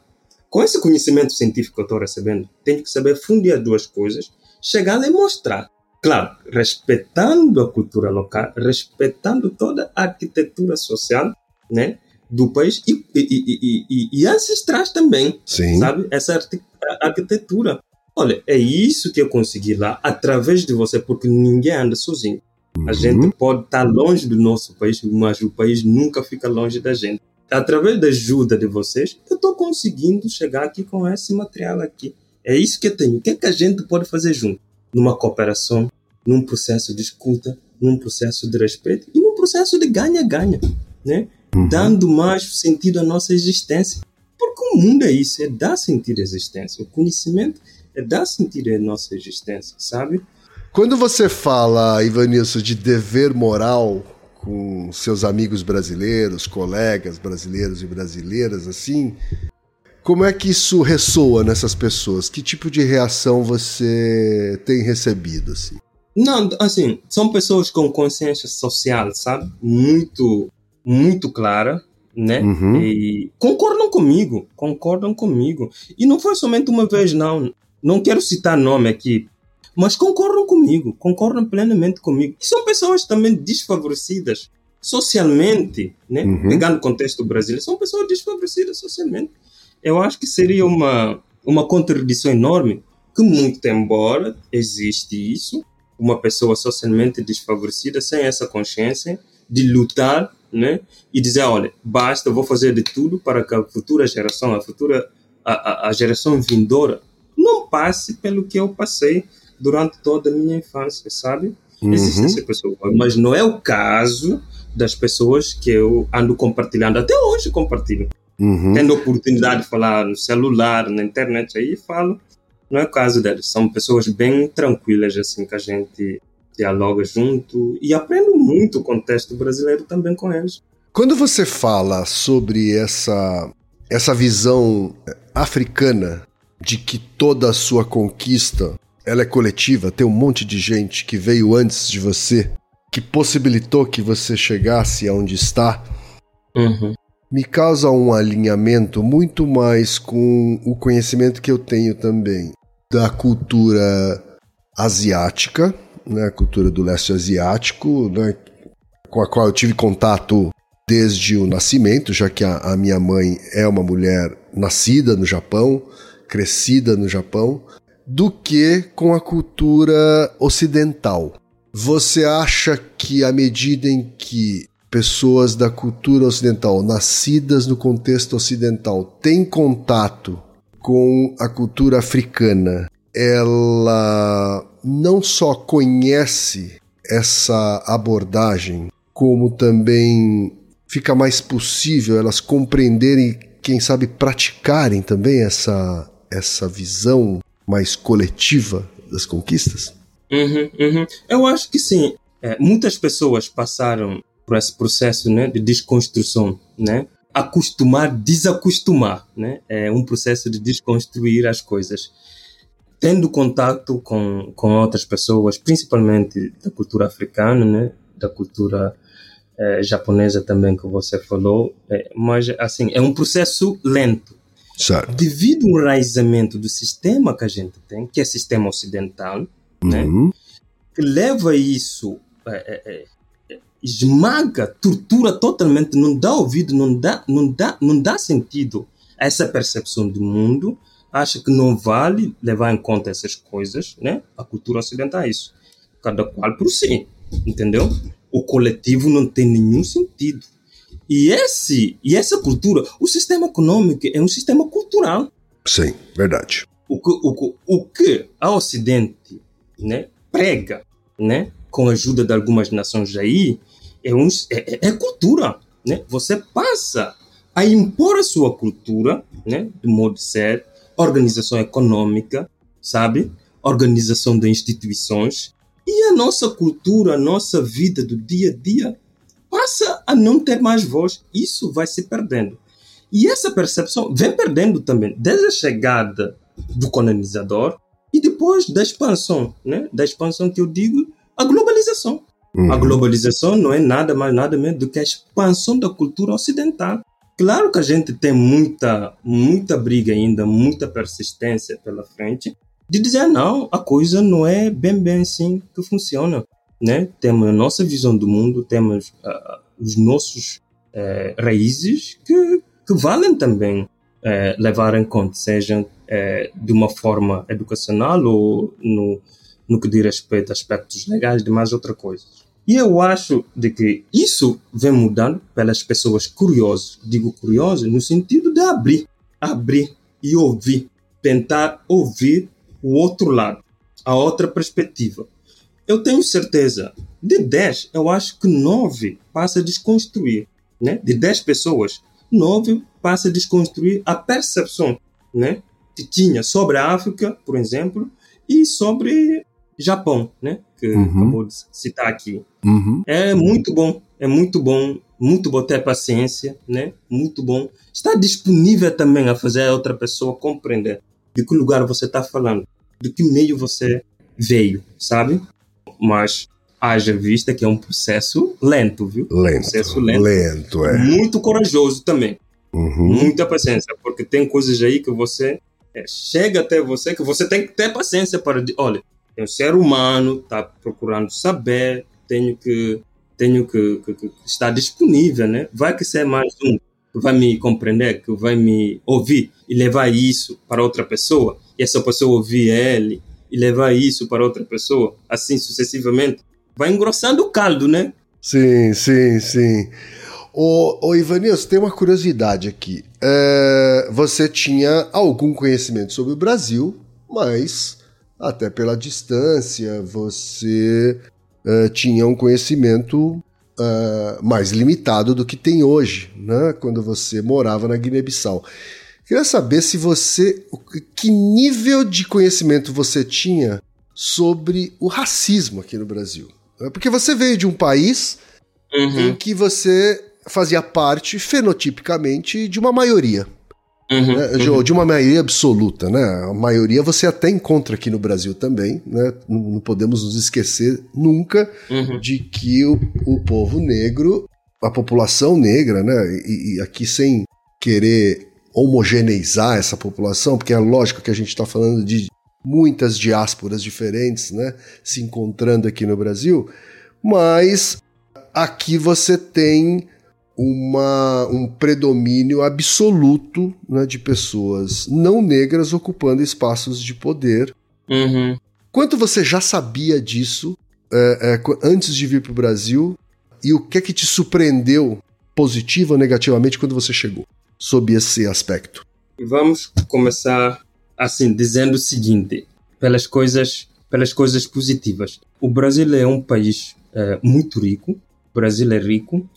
Com esse conhecimento científico que eu estou recebendo, tenho que saber fundir as duas coisas, chegar lá e mostrar. Claro, respeitando a cultura local, respeitando toda a arquitetura social né, do país e, e, e, e, ancestrais também, Sim. sabe? Essa arqui- arquitetura. Olha, é isso que eu consegui lá, através de você, porque ninguém anda sozinho. A gente pode estar longe do nosso país, mas o país nunca fica longe da gente. Através da ajuda de vocês, eu estou conseguindo chegar aqui com esse material aqui. É isso que eu tenho. O que é que a gente pode fazer junto? Numa cooperação, num processo de escuta, num processo de respeito e num processo de ganha-ganha, né? Uhum. Dando mais sentido à nossa existência. Porque o mundo é isso, é dar sentido à existência. O conhecimento é dar sentido à nossa existência, sabe? Quando você fala, Ivanilson, de dever moral com seus amigos brasileiros, colegas brasileiros e brasileiras, assim, como é que isso ressoa nessas pessoas? Que tipo de reação você tem recebido, assim? Não, assim, são pessoas com consciência social, sabe? Muito, muito clara, né? Uhum. E concordam comigo, concordam comigo. E não foi somente uma vez, não. Não quero citar nome aqui, mas concordam comigo, concordam plenamente comigo. E são pessoas também desfavorecidas socialmente, né? Uhum. Pegando o contexto brasileiro, são pessoas desfavorecidas socialmente. Eu acho que seria uma, uma contradição enorme que, muito embora existe isso, uma pessoa socialmente desfavorecida sem essa consciência de lutar, né? E dizer, olha, basta, vou fazer de tudo para que a futura geração, a futura a, a, a geração vindoura não passe pelo que eu passei durante toda a minha infância, sabe? Existe Uhum. essa pessoa, mas não é o caso das pessoas que eu ando compartilhando, até hoje compartilho. Uhum. Tendo a oportunidade de falar no celular, na internet, aí falo. Não é o caso deles, são pessoas bem tranquilas, assim, que a gente dialoga junto e aprendo muito o contexto brasileiro também com eles. Quando você fala sobre essa, essa visão africana de que toda a sua conquista ela é coletiva, tem um monte de gente que veio antes de você, que possibilitou que você chegasse aonde está, Uhum. me causa um alinhamento muito mais com o conhecimento que eu tenho também da cultura asiática, né, a cultura do leste asiático, né, com a qual eu tive contato desde o nascimento, já que a, a minha mãe é uma mulher nascida no Japão, crescida no Japão, do que com a cultura ocidental. Você acha que à medida em que pessoas da cultura ocidental, nascidas no contexto ocidental, têm contato com a cultura africana, ela não só conhece essa abordagem, como também fica mais possível elas compreenderem, quem sabe praticarem também essa, essa visão mais coletiva das conquistas? Uhum, uhum. Eu acho que sim. É, muitas pessoas passaram por esse processo né, de desconstrução, né? Acostumar, desacostumar, né? É um processo de desconstruir as coisas. Tendo contato com, com outras pessoas, principalmente da cultura africana, né? Da cultura é, japonesa também que você falou, é, mas assim é um processo lento. Certo. Devido ao enraizamento do sistema que a gente tem, que é sistema ocidental, né, Uhum. que leva isso, é, é, é, esmaga, tortura totalmente, não dá ouvido, não dá, não dá, não dá sentido a essa percepção do mundo, acha que não vale levar em conta essas coisas, né? A cultura ocidental é isso. Cada qual por si, entendeu? O coletivo não tem nenhum sentido. E esse e essa cultura, o sistema econômico é um sistema cultural. Sim, verdade. O que o, o que a Ocidente né, prega, né, com a ajuda de algumas nações aí, é, um, é, é- é cultura. Né? Você passa a impor a sua cultura, né, do modo de ser, organização econômica, sabe? Organização de instituições. E a nossa cultura, a nossa vida do dia a dia passa a não ter mais voz. Isso vai se perdendo. E essa percepção vem perdendo também, desde a chegada do colonizador e depois da expansão, né? Da expansão que eu digo, a globalização. Uhum. A globalização não é nada mais nada menos do que a expansão da cultura ocidental. Claro que a gente tem muita, muita briga ainda, muita persistência pela frente de dizer não, a coisa não é bem bem assim que funciona, né? Temos a nossa visão do mundo, temos ah, os nossos eh, raízes que, que valem também eh, levar em conta, sejam eh, de uma forma educacional ou no, no que diz respeito a aspectos legais de mais outra coisa. E eu acho de que isso vem mudando pelas pessoas curiosas. Digo curiosas no sentido de abrir, abrir e ouvir, tentar ouvir o outro lado, a outra perspectiva. Eu tenho certeza, de 10, eu acho que 9 passa a desconstruir, né? De 10 pessoas, 9 passa a desconstruir a percepção, né? Que tinha sobre a África, por exemplo, e sobre Japão, né? Que Uhum. acabou de citar aqui. Uhum. É muito bom, é muito bom, muito bom ter paciência, né? Muito bom. Está disponível também a fazer a outra pessoa compreender de que lugar você está falando, de que meio você veio, sabe? Mas haja vista que é um processo lento, viu? Lento. Processo lento. Lento, é. Muito corajoso também. Uhum. Muita paciência, porque tem coisas aí que você é, chega até você que você tem que ter paciência para olha, é um ser humano, está procurando saber, tenho que tenho que, que- que estar disponível, né? Vai que ser mais um que vai me compreender, que vai me ouvir e levar isso para outra pessoa, e essa pessoa ouvir ele e levar isso para outra pessoa, assim sucessivamente. Vai engrossando o caldo, né? Sim, sim, sim. Ô, ô Ivanilson, tem uma curiosidade aqui. É, você tinha algum conhecimento sobre o Brasil, mas até pela distância você é, tinha um conhecimento é, mais limitado do que tem hoje, né? Quando você morava na Guiné-Bissau. Queria saber se você. que- nível de conhecimento você tinha sobre o racismo aqui no Brasil? né? Porque você veio de um país Uhum, em que você fazia parte fenotipicamente de uma maioria, uhum, né? de, uhum. de uma maioria absoluta, né? A maioria você até encontra aqui no Brasil também, né? Não, não podemos nos esquecer nunca Uhum. de que o, o povo negro, a população negra, né? E, e aqui sem querer homogeneizar essa população, porque é lógico que a gente está falando de muitas diásporas diferentes, né? Se encontrando aqui no Brasil, mas Aqui você tem uma, um predomínio absoluto né, de pessoas não negras ocupando espaços de poder. Uhum. Quanto você já sabia disso é, é, antes de vir para o Brasil? E o que é que te surpreendeu positiva ou negativamente quando você chegou, sob esse aspecto? Vamos começar assim dizendo o seguinte, pelas coisas, pelas coisas positivas. O Brasil é um país é, muito rico. O Brasil é rico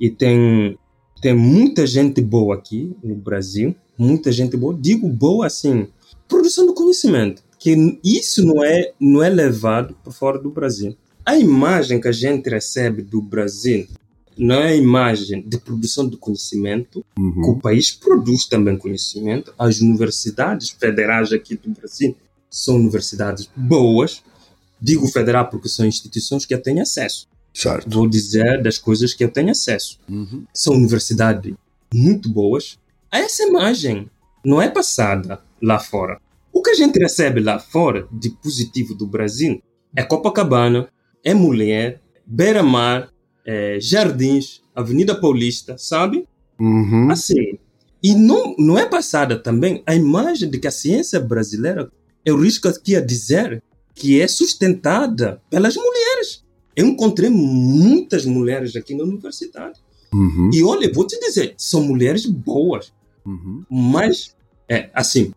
e tem tem muita gente boa aqui no Brasil, muita gente boa. Digo boa assim, produção do conhecimento, que isso não é não é levado para fora do Brasil. A imagem que a gente recebe do Brasil não é imagem de produção de conhecimento, uhum. que o país produz também conhecimento. As universidades federais aqui do Brasil são universidades boas. Digo federal porque são instituições que eu tenho acesso. Certo. Vou dizer das coisas que eu tenho acesso. Uhum. São universidades muito boas. Essa imagem não é passada lá fora. O que a gente recebe lá fora de positivo do Brasil é Copacabana, é mulher, beira-mar, é, Jardins, Avenida Paulista, sabe? Uhum. Assim. E não, não é passada também a imagem de que a ciência brasileira, eu risco aqui a dizer, que é sustentada pelas mulheres. Eu encontrei muitas mulheres aqui na universidade. Uhum. E olha, vou te dizer, são mulheres boas, uhum. mas, é, assim,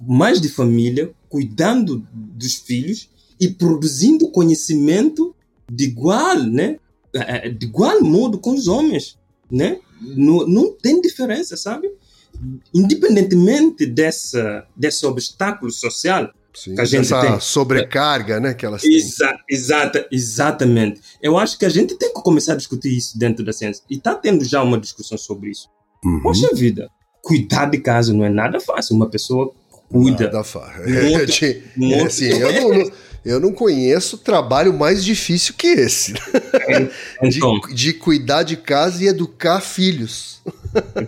mais de família, cuidando dos filhos e produzindo conhecimento de igual, né? É, é, de igual modo com os homens, né? Não, não tem diferença, sabe? Independentemente dessa, desse obstáculo social Sim, que a gente essa tem. sobrecarga, né, que elas Exa exata, exatamente. Eu acho que a gente tem que começar a discutir isso dentro da ciência. E está tendo já uma discussão sobre isso. Uhum. Poxa vida, cuidar de casa não é nada fácil. Uma pessoa cuida. Nada fácil. É, assim, eu não, não eu não conheço trabalho mais difícil que esse. Então, de, de, cuidar de casa e educar filhos.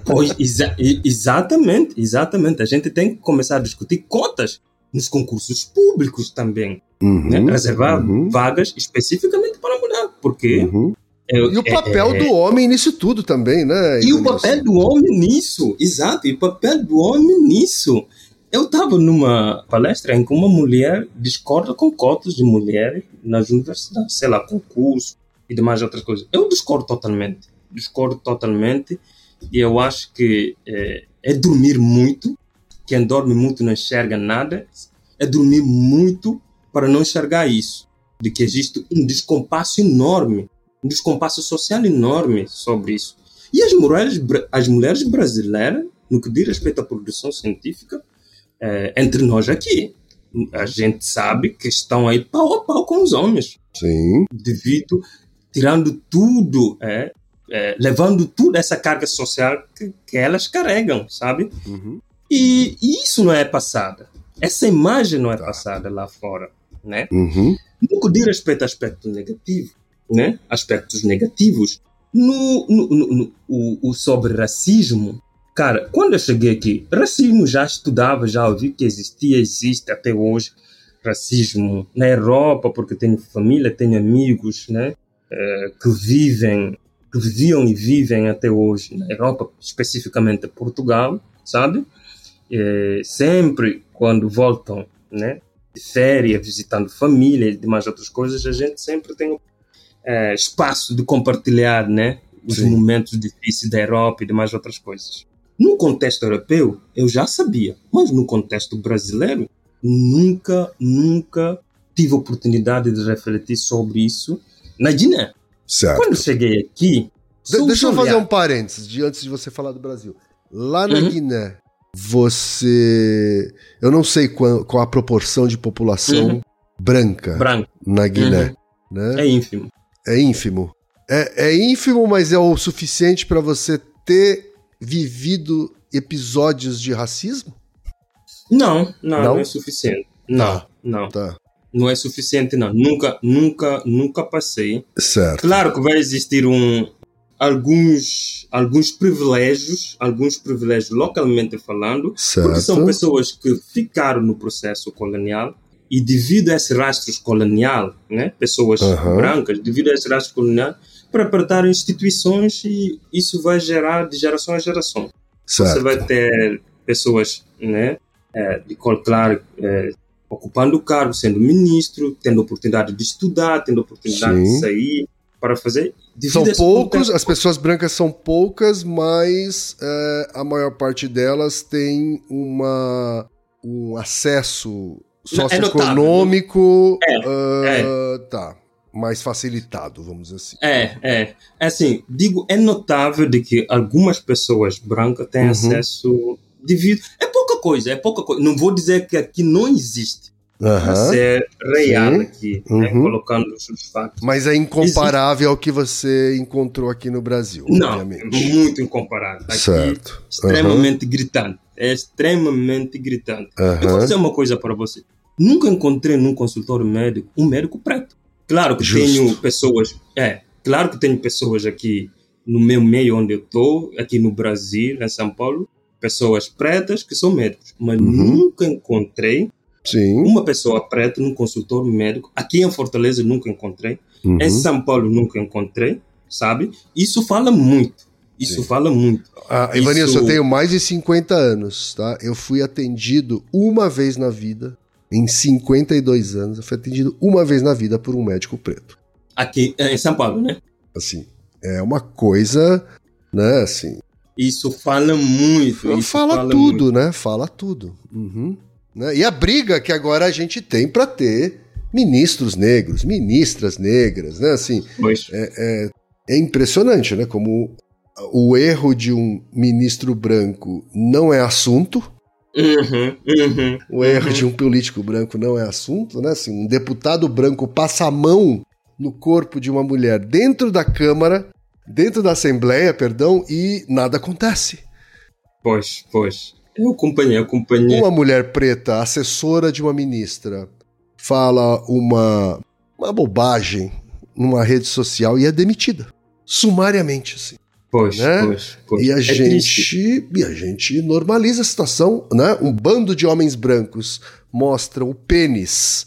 Pois, exa exatamente, exatamente. A gente tem que começar a discutir cotas nos concursos públicos também. Uhum, né? Reservar uhum. vagas especificamente para a mulher. Porque. Uhum. É, e o papel é, do homem nisso tudo também, né? E o papel do homem nisso, exato, e o papel do homem nisso. Eu estava numa palestra em que uma mulher discorda com cotas de mulheres nas universidades, sei lá, concurso e demais outras coisas. Eu discordo totalmente. Discordo totalmente e eu acho que é, é dormir muito. Quem dorme muito não enxerga nada. É dormir muito para não enxergar isso. De que existe um descompasso enorme, um descompasso social enorme sobre isso. E as mulheres, as mulheres brasileiras, no que diz respeito à produção científica, é, entre nós aqui. A gente sabe que estão aí pau a pau com os homens. Sim. Devido, tirando tudo, é, é, levando toda essa carga social que, que elas carregam, sabe? Uhum. E, e, isso não é passada. Essa imagem não é tá. passada lá fora, né? Uhum. No que diz respeito a aspectos negativos, né? Aspectos negativos, no, no, no, no o, o sobre racismo, Cara, quando eu cheguei aqui, racismo já estudava, já ouvi que existia, existe até hoje racismo na Europa, porque tenho família, tenho amigos, né, é, que vivem, que viviam e vivem até hoje na Europa, especificamente Portugal, sabe? É, sempre quando voltam, né, de férias, visitando família e demais outras coisas, a gente sempre tem é, espaço de compartilhar, né, os Sim. momentos difíceis da Europa e demais outras coisas. No contexto europeu, eu já sabia, mas no contexto brasileiro, nunca, nunca tive oportunidade de refletir sobre isso na Guiné. Certo. Quando cheguei aqui. De deixa eu fazer um parênteses de, antes de você falar do Brasil. Lá na uhum. Guiné, você. Eu não sei qual, qual a proporção de população uhum. branca Branco. na Guiné. Uhum. Né? É ínfimo. É ínfimo. É, é ínfimo, mas é o suficiente para você ter vivido episódios de racismo? Não, não, não, não é suficiente. Não, tá. não. Tá. Não é suficiente, não. Nunca, nunca, nunca passei. Certo. Claro que vai existir um, alguns, alguns privilégios, alguns privilégios localmente falando, certo. porque são pessoas que ficaram no processo colonial e devido a esse rastro colonial, né, pessoas uhum. brancas, devido a esse rastro colonial, para apertar instituições e isso vai gerar de geração a geração. Certo. Você vai ter pessoas, né, é, de claro, é, ocupando o cargo, sendo ministro, tendo oportunidade de estudar, tendo oportunidade Sim. de sair para fazer. São poucos, contexto. as pessoas brancas são poucas, mas é, a maior parte delas tem uma, um acesso Não, é socioeconômico É, ah, tá, mais facilitado, vamos dizer assim. É, é. É assim, digo, é notável de que algumas pessoas brancas têm Uhum. acesso devido. É pouca coisa, é pouca coisa. Não vou dizer que aqui não existe. Aham. ser real Sim. aqui, né, Uhum. colocando os fatos. Mas é incomparável ao que você encontrou aqui no Brasil, Não, é obviamente. muito incomparável. Aqui, Certo. extremamente gritante. É extremamente gritante. Eu vou dizer uma coisa para você. Nunca encontrei num consultório médico um médico preto. Claro que Justo. tenho pessoas, é, claro que tenho pessoas aqui no meu meio onde eu estou, aqui no Brasil, em São Paulo, pessoas pretas que são médicos, mas Uhum. nunca encontrei Sim. uma pessoa preta num consultório médico. Aqui em Fortaleza nunca encontrei, Uhum. em São Paulo nunca encontrei, sabe? Isso fala muito. Isso Sim. fala muito. Ah, Isso- Ivanilson, eu tenho mais de 50 anos, tá? Eu fui atendido uma vez na vida, em 52 anos, eu fui atendido uma vez na vida por um médico preto. Aqui em São Paulo, né? Assim, é uma coisa, né, assim, Isso fala muito. Isso fala, muito. tudo, né? Fala tudo. Uhum. Né? E a briga que agora a gente tem pra ter ministros negros, ministras negras, né? Assim, Pois. é impressionante, né? Como o erro de um ministro branco não é assunto, Uhum, uhum. O erro Uhum. de um político branco não é assunto, né? Assim, um deputado branco passa a mão no corpo de uma mulher dentro da Câmara, dentro da Assembleia, perdão, e nada acontece. Pois, pois. Eu acompanhei, eu acompanhei. Uma mulher preta, assessora de uma ministra, fala uma, uma bobagem numa rede social e é demitida. Sumariamente, assim. Pois, né? E a É triste. gente e a gente normaliza a situação, né? Um bando de homens brancos mostra o pênis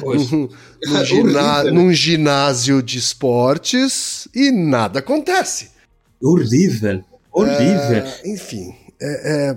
num, num Horrível, né? num ginásio de esportes e nada acontece. Horrível. Horrível. É, enfim, é, é-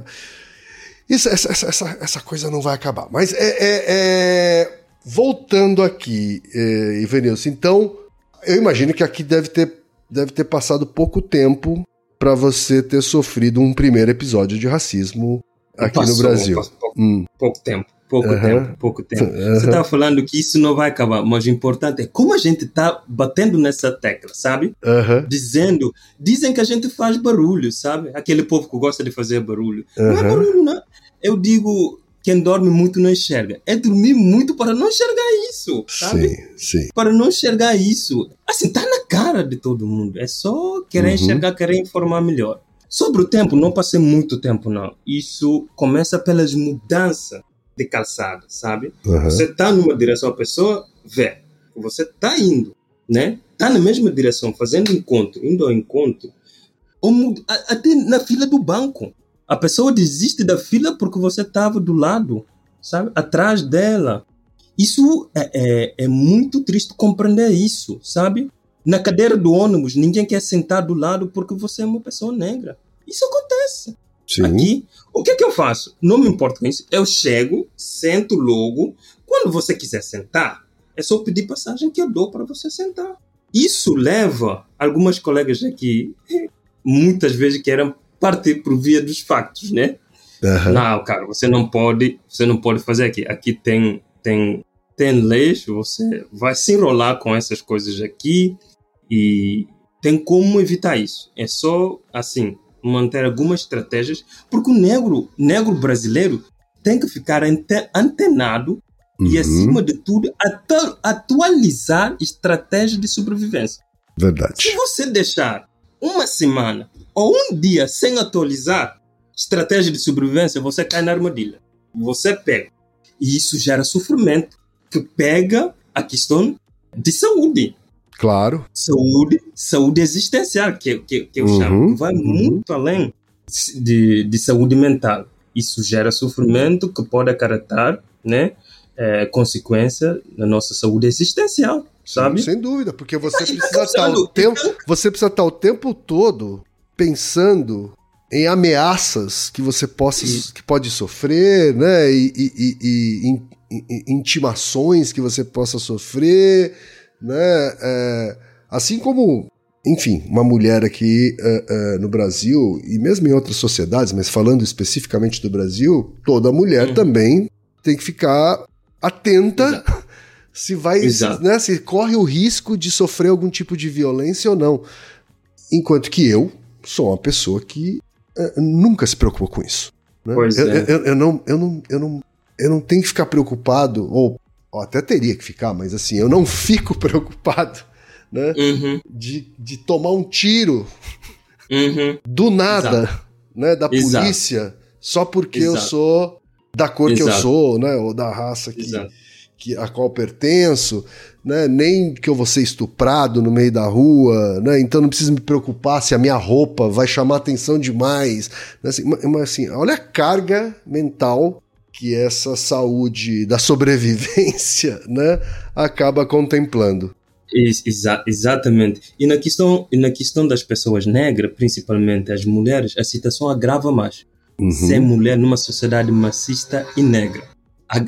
isso- essa, essa, essa, essa coisa não vai acabar. Mas é, é- é- voltando aqui, é, Ivanilson, então eu imagino que aqui deve ter, deve ter passado pouco tempo para você ter sofrido um primeiro episódio de racismo aqui no Passou, Brasil. passou pouco, Hum, pouco tempo. Pouco Aham. tempo, pouco tempo. Aham. Você estava falando que isso não vai acabar, mas o importante é como a gente está batendo nessa tecla, sabe? aham, Dizendo, dizem que a gente faz barulho, sabe? Aquele povo que gosta de fazer barulho. Não é barulho, não. Eu digo, quem dorme muito não enxerga. É dormir muito para não enxergar isso, sabe? Sim, sim. Para não enxergar isso. Assim, tá na cara de todo mundo. É só querer Uhum. enxergar, querer informar melhor. Sobre o tempo, não passei muito tempo, não. Isso começa pelas mudanças de calçada, sabe? aham. Você tá numa direção, a pessoa vê você tá indo, né? Tá na mesma direção, fazendo encontro, indo ao encontro. Ou até na fila do banco. A pessoa desiste da fila porque você estava do lado, sabe? Atrás dela. Isso é, é, é muito triste compreender isso, sabe? Na cadeira do ônibus, ninguém quer sentar do lado porque você é uma pessoa negra. Isso acontece Sim. aqui. O que é que eu faço? Não me importa com isso. Eu chego, sento logo. Quando você quiser sentar, é só pedir passagem que eu dou para você sentar. Isso leva algumas colegas aqui, muitas vezes querem partir por via dos factos, né? Aham. Não, cara, você não pode, você não pode fazer aqui. Aqui tem tem tem leis, você vai se enrolar com essas coisas aqui e tem como evitar isso. É só assim manter algumas estratégias, porque o negro negro brasileiro tem que ficar ante- antenado e Uhum. acima de tudo atu- atualizar estratégias de sobrevivência. Se Verdade. você deixar uma semana ou um dia sem atualizar estratégia de sobrevivência, você cai na armadilha. Você pega. E isso gera sofrimento, que pega a questão de saúde. Claro. Saúde, saúde existencial, que, que, que eu Uhum, chamo, vai uhum. muito além de, de saúde mental. Isso gera sofrimento que pode acarretar né, é, consequência na nossa saúde existencial. sabe? Sem dúvida, porque você E precisa estar o tempo, você precisa estar o tempo todo pensando em ameaças que você possa que pode sofrer, né? E, e- e- e in- in- intimações que você possa sofrer, né? É, assim como, enfim, uma mulher aqui é, é, no Brasil e mesmo em outras sociedades, mas falando especificamente do Brasil, toda mulher Uhum. também tem que ficar atenta se vai, Exato. né, se corre o risco de sofrer algum tipo de violência ou não. Enquanto que eu sou uma pessoa que eh, nunca se preocupou com isso. né? Pois eu, é. eu, eu não, eu, não, eu, não, eu não tenho que ficar preocupado, ou, ou até teria que ficar, mas assim, eu não fico preocupado né, Uhum, de, de tomar um tiro uhum. do nada né, da Exato. polícia só porque eu Exato. sou da cor que eu sou, né, ou da raça que. Que a qual pertenço, né? Nem que eu vou ser estuprado no meio da rua, né? Então não preciso me preocupar se a minha roupa vai chamar atenção demais. Né? Assim, ma- mas assim, olha a carga mental que essa saúde da sobrevivência, né, acaba contemplando. Ex- exa- exatamente. E na, questão, e na questão das pessoas negras, principalmente as mulheres, a situação agrava mais. Uhum. Ser mulher numa sociedade machista e negra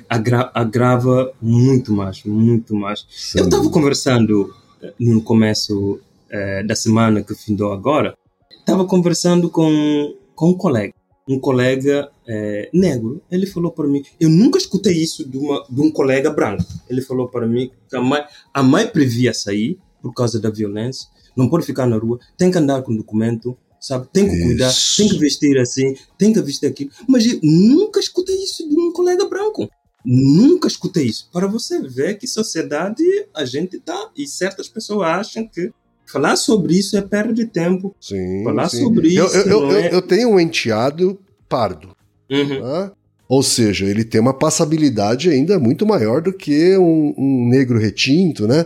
agra- agrava muito mais, muito mais. Sem Eu estava conversando eh, no começo eh, da semana que findou agora, estava conversando com, com um colega, um colega eh, negro. Ele falou para mim, eu nunca escutei isso de, uma, de um colega branco. Ele falou para mim que a mãe, a mãe previa sair por causa da violência, não pode ficar na rua, tem que andar com documento, sabe? Tem que cuidar, Isso. tem que vestir assim, tem que vestir aquilo. Mas eu nunca escutei isso de um colega branco. Nunca escutei isso. Para você ver que sociedade a gente tá e certas pessoas acham que falar sobre isso é perda de tempo. Sim, falar sim. sobre Eu, isso eu, eu- é- eu tenho um enteado pardo. Uhum. Tá? Ou seja, ele tem uma passabilidade ainda muito maior do que um, um negro retinto, né?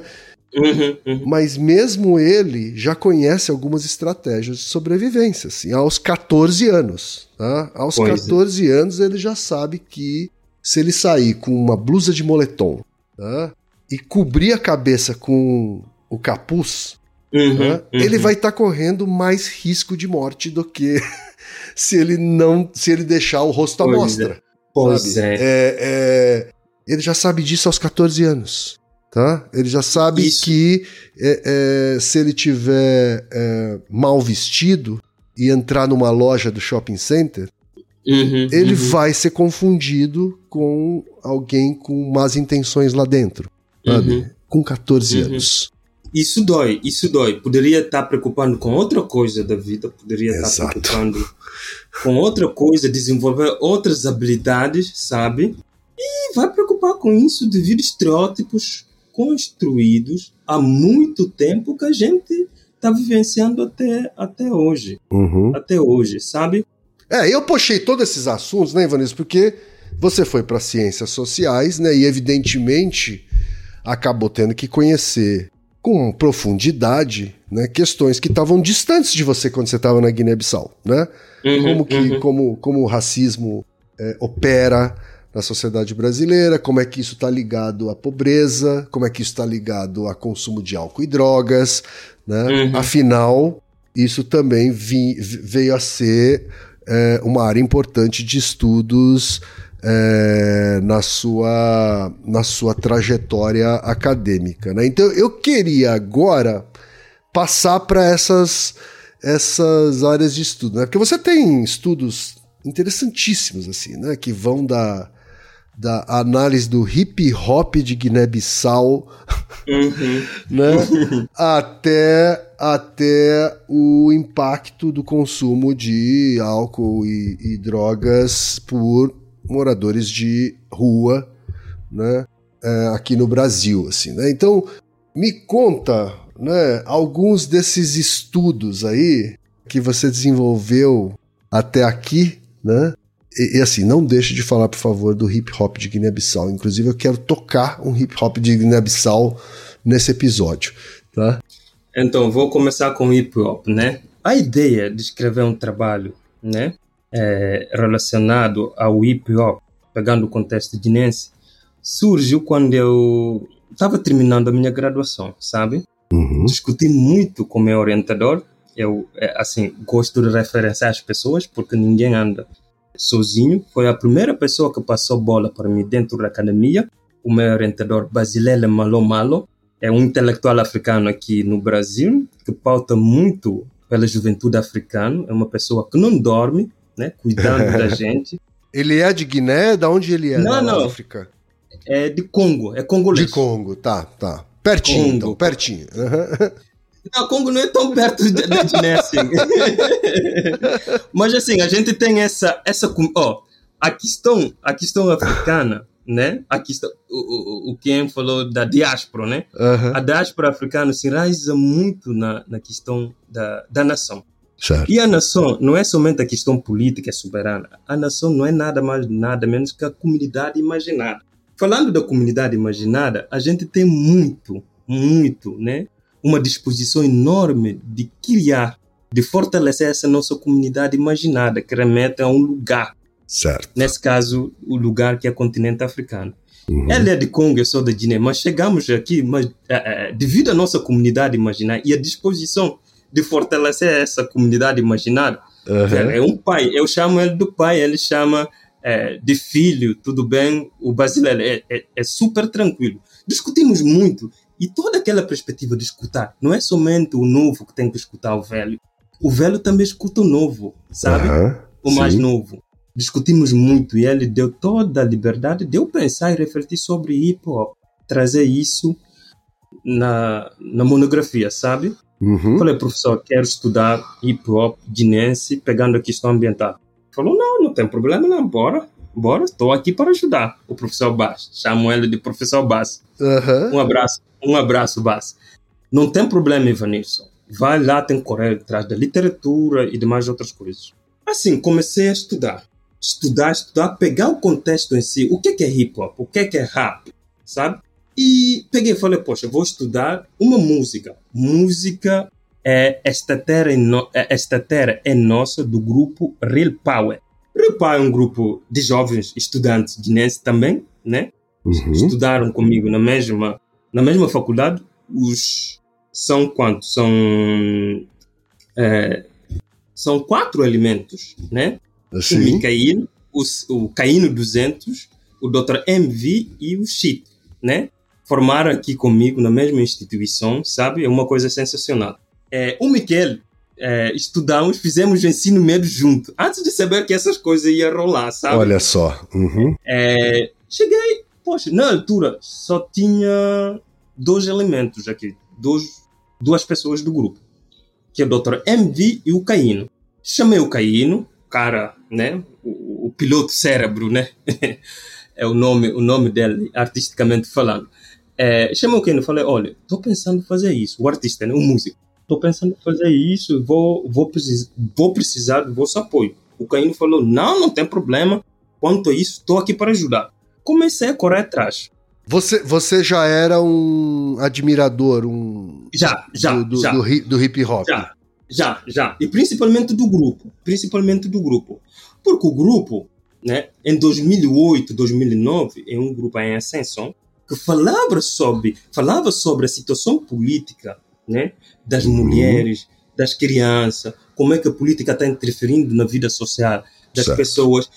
Uhum, uhum. Mas mesmo ele já conhece algumas estratégias de sobrevivência, assim, aos 14 anos. Tá? Aos Pois é. 14 anos ele já sabe que se ele sair com uma blusa de moletom tá? e cobrir a cabeça com o capuz, Uhum, uhum. ele vai estar correndo mais risco de morte do que se ele não se ele deixar o rosto à Pois mostra. Pois sabe? é. É, é, ele já sabe disso aos 14 anos. Tá? Ele já sabe Isso. que é, é, se ele tiver é, mal vestido e entrar numa loja do shopping center, Uhum, ele uhum. vai ser confundido com alguém com más intenções lá dentro. Sabe? Uhum. Com 14 Uhum. anos. Isso dói, isso dói. Poderia estar preocupando com outra coisa da vida, poderia estar Exato. preocupando com outra coisa, desenvolver outras habilidades, sabe? E vai preocupar com isso devido a estereótipos construídos há muito tempo que a gente está vivenciando até, até hoje. Uhum. Até hoje, sabe? É, eu puxei todos esses assuntos, né, Ivanilson, porque você foi para ciências sociais, né, e evidentemente acabou tendo que conhecer com profundidade, né, questões que estavam distantes de você quando você estava na Guiné-Bissau, né? Uhum, Como que, uhum. como, como o racismo é, opera na sociedade brasileira, como é que isso está ligado à pobreza, como é que isso está ligado a consumo de álcool e drogas, né? Uhum. Afinal, isso também vi- veio a ser é, uma área importante de estudos é, na, sua, na sua trajetória acadêmica. Né? Então eu queria agora passar para essas, essas áreas de estudo, né? porque você tem estudos interessantíssimos assim, né? que vão da, da análise do hip hop de Guiné-Bissau Uhum. né? até, até o impacto do consumo de álcool e, e drogas por moradores de rua, né? É, aqui no Brasil, assim, né? Então, me conta, né? Alguns desses estudos aí que você desenvolveu até aqui, né? E, e, assim, não deixe de falar, por favor, do hip hop de Guiné-Bissau. Inclusive, eu quero tocar um hip hop de Guiné-Bissau nesse episódio, tá? Então, vou começar com hip hop, né? A ideia de escrever um trabalho, né, é, relacionado ao hip hop, pegando o contexto guinense, surgiu quando eu estava terminando a minha graduação, sabe? Uhum. Discuti muito com o meu orientador. Eu, é, assim, gosto de referenciar as pessoas porque ninguém anda sozinho. Foi a primeira pessoa que passou bola para mim dentro da academia. O meu orientador, Basilele Malo Malo, é um intelectual africano aqui no Brasil que pauta muito pela juventude africana. É uma pessoa que não dorme, né, cuidando da gente. Ele é de Guiné? Da onde ele é? Não, não. África? É de Congo, é congolês. De Congo, tá, tá. Pertinho, Congo. então, pertinho. Aham. Não, Congo não é tão perto de- da Guiné assim. Mas assim, a gente tem essa, essa, ó, a questão, a questão africana, né? A questão, o, o, o Ken falou da diáspora, né? Aham. A diáspora africana se enraiza muito na, na questão da, da nação. Certo. E a nação não é somente a questão política soberana. A nação não é nada mais, nada menos que a comunidade imaginada. Falando da comunidade imaginada, a gente tem muito, muito, né? Uma disposição enorme de criar, de fortalecer essa nossa comunidade imaginada, que remete a um lugar. Certo. Nesse caso, o lugar que é o continente africano. Uhum. Ela é de Congo, eu sou da Guiné, mas chegamos aqui, mas eh, eh, devido à nossa comunidade imaginada e a disposição de fortalecer essa comunidade imaginada, Aham. é um pai, eu chamo ele do pai, ele chama eh, de filho, tudo bem, o brasileiro é, é, é super tranquilo. Discutimos muito e toda aquela perspectiva de escutar, não é somente o novo que tem que escutar o velho, o velho também escuta o novo, sabe? Aham. o mais Sim. novo. Discutimos muito e ele deu toda a liberdade de eu pensar e refletir sobre hip hop, trazer isso na, na monografia, sabe? Uhum. Falei, professor, quero estudar hip hop guinense pegando a questão ambiental. Falou, não, não tem problema não, bora, bora, estou aqui para ajudar. O professor Bass, chamo ele de professor Bass. Aham. Um abraço, um abraço, Bass. Não tem problema, Ivanilson. Vai lá, tem que correr atrás da literatura e demais outras coisas. Assim, comecei a estudar. Estudar, estudar, pegar o contexto em si. O que é, que é hip hop? O que é, que é rap? Sabe? E peguei e falei, poxa, vou estudar uma música. Música é esta terra, é no- é- esta terra é nossa do grupo Real Power. Power é um grupo de jovens estudantes guinenses também, né? Uhum. estudaram comigo na mesma na mesma faculdade os são quantos são é, são quatro elementos né o Sim. Micaíno o, o Caíno 200 o Dr. MV e o Chito né formaram aqui comigo na mesma instituição sabe é uma coisa sensacional é, o Miquel é, estudamos fizemos o ensino médio junto antes de saber que essas coisas iam rolar sabe Olha só. Uhum. é, cheguei, poxa, na altura só tinha dois elementos aqui, dois, duas pessoas do grupo, que é o Dr. MV e o Caíno. Chamei o Caíno, cara, né, o, o piloto cérebro, né, é o nome, o nome dele, artisticamente falando. É, chamei o Caíno e falei, olha, estou pensando em fazer isso, o artista, né, o músico. Estou pensando em fazer isso, vou, vou, precis, vou precisar do vosso apoio. O Caíno falou, não, não tem problema, quanto a isso, estou aqui para ajudar. Comecei a correr atrás. Você, você já era um admirador, um Já, já, do, do, já, do, do hip hop. já, já, já. E principalmente do grupo, principalmente do grupo. Porque o grupo, né, em 2008, 2009, é um grupo em ascensão que falava sobre, falava sobre a situação política, né, das mulheres, das crianças, como é que a política está interferindo na vida social das Certo. pessoas.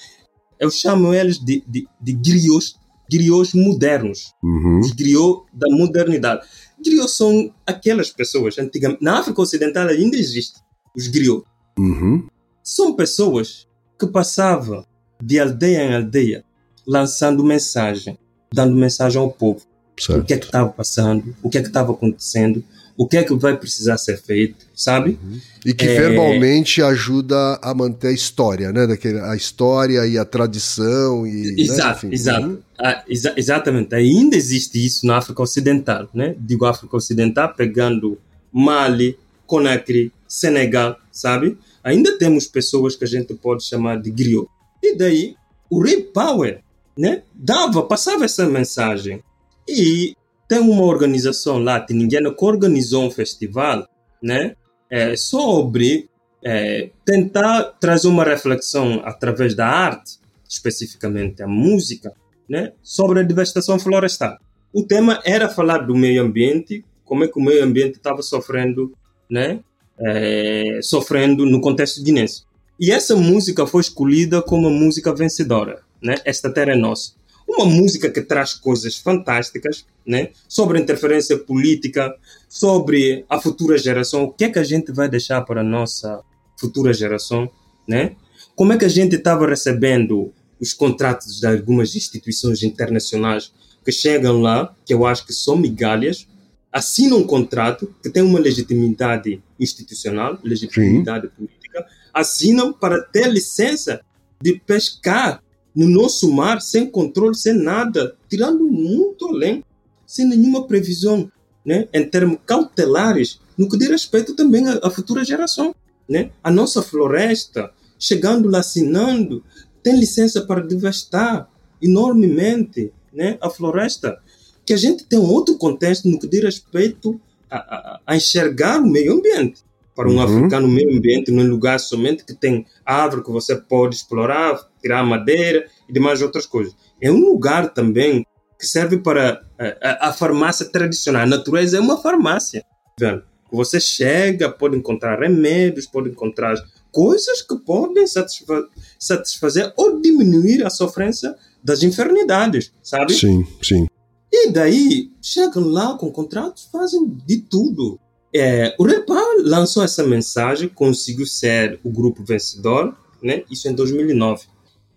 Eu chamo eles de, de, de griots, griots modernos. Uhum. os griots da modernidade. Griots são aquelas pessoas, antigamente, na África Ocidental ainda existe os griots. Uhum. São pessoas que passavam de aldeia em aldeia, lançando mensagem, dando mensagem ao povo. O Certo. que é que estava passando, o que é que estava acontecendo, o que é que vai precisar ser feito, sabe? E que É. verbalmente ajuda a manter a história, né? Daquele, a história e a tradição e. Exato, né? Enfim. exato. Uhum. Ah, exa- exatamente. Ainda existe isso na África Ocidental, né? Digo África Ocidental, pegando Mali, Conakry, Senegal, sabe? Ainda temos pessoas que a gente pode chamar de griot. E daí, o Ray Power, né? Dava, passava essa mensagem. E tem uma organização latino-indiana que organizou um festival, né? É, sobre é, tentar trazer uma reflexão através da arte, especificamente a música, né, sobre a devastação florestal. o tema era falar do meio ambiente, como é que o meio ambiente estava sofrendo, né? É, sofrendo no contexto guinense. E essa música foi escolhida como a música vencedora, né? Esta Terra é Nossa. Uma música que traz coisas fantásticas, né? Sobre interferência política, sobre a futura geração, o que é que a gente vai deixar para a nossa futura geração, né? Como é que a gente estava recebendo os contratos de algumas instituições internacionais que chegam lá, que eu acho que são migalhas, assinam um contrato que tem uma legitimidade institucional, legitimidade Sim. política, assinam para ter licença de pescar no nosso mar sem controle, sem nada, tirando muito além, sem nenhuma previsão, né, em termos cautelares, no que diz respeito também à, à futura geração, né? A nossa floresta, chegando lá assinando, tem licença para devastar enormemente né, a floresta, que a gente tem um outro contexto no que diz respeito a, a, a enxergar o meio ambiente. Para um uhum. africano, o meio ambiente não é lugar somente que tem árvore que você pode explorar, tirar madeira e demais outras coisas. É um lugar também que serve para a, a farmácia tradicional. A natureza é uma farmácia. Vendo? Você chega, pode encontrar remédios, pode encontrar coisas que podem satisfa satisfazer ou diminuir a sofrência das enfermidades, sabe? Sim, sim. E daí chegam lá com contratos, fazem de tudo. É, o Repa lançou essa mensagem, conseguiu ser o grupo vencedor, né? Isso em 2009.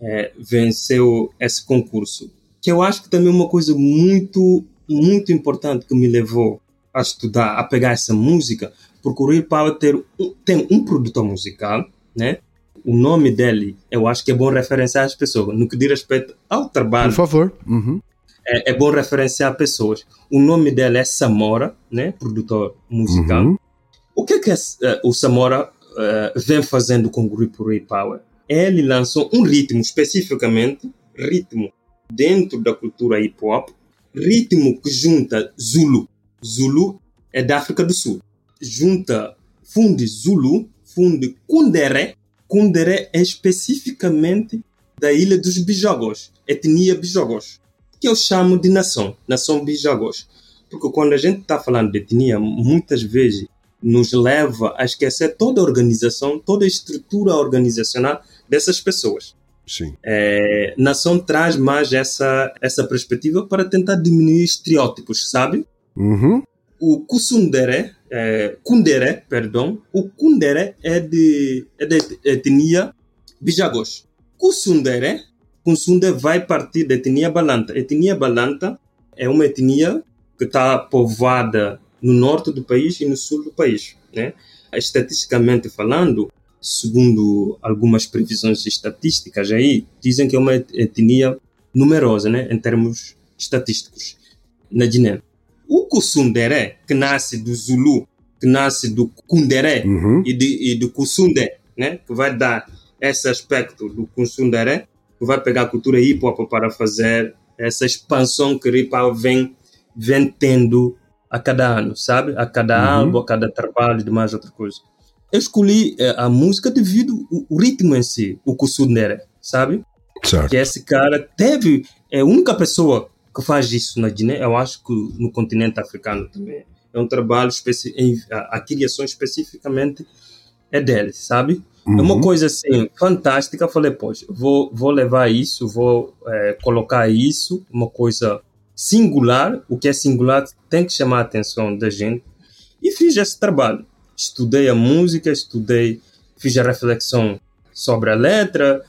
É, venceu esse concurso. Que eu acho que também é uma coisa muito, muito importante que me levou a estudar, a pegar essa música, porque o Power ter um, tem um produtor musical, né? O nome dele, eu acho que é bom referenciar as pessoas. No que diz respeito ao trabalho. Por favor. Uhum. É, é, bom referenciar pessoas. O nome dele é Samora, né? Produtor musical. Uhum. O que é que uh, o Samora uh, vem fazendo com o grupo Ray Power? Ele lançou um ritmo especificamente, ritmo dentro da cultura hip hop, ritmo que junta Zulu. Zulu é da África do Sul junta funde Zulu, funde Kundere. Kundere é especificamente da ilha dos Bijogos, etnia Bijogos, que eu chamo de nação, nação Bijogos. Porque quando a gente está falando de etnia, muitas vezes nos leva a esquecer toda a organização, toda a estrutura organizacional dessas pessoas. Sim. É, nação traz mais essa, essa perspectiva para tentar diminuir estereótipos, sabe? Uhum. O Kusundere é, Kundere, perdão, o Kundere é de, é de etnia Bijagos. Kusundere, Kusundere vai partir da etnia Balanta. A etnia Balanta é uma etnia que está povoada no norte do país e no sul do país. Né? Estatisticamente falando, segundo algumas previsões estatísticas aí, dizem que é uma etnia numerosa, né, em termos estatísticos, na Guiné. O Kusundere, que nasce do Zulu, que nasce do Kundere uhum. e, de, e do Kusunde, né? que vai dar esse aspecto do Kusundere, que vai pegar a cultura hip hop para fazer essa expansão que o hip hop vem, vem tendo a cada ano, sabe? A cada uhum. álbum, a cada trabalho e demais outra coisa. Eu escolhi eh, a música devido ao ritmo em si, o Kusundere, sabe? Certo. Que esse cara teve, é a única pessoa que faz isso na Guiné, eu acho que no continente africano também. É um trabalho, a, a criação especificamente é dele, sabe? Uhum. É uma uhum. coisa assim, fantástica. Eu falei, poxa, vou, vou levar isso, vou é, colocar isso, uma coisa singular. O que é singular tem que chamar a atenção da gente. E fiz esse trabalho. Estudei a música, estudei, fiz a reflexão sobre a letra,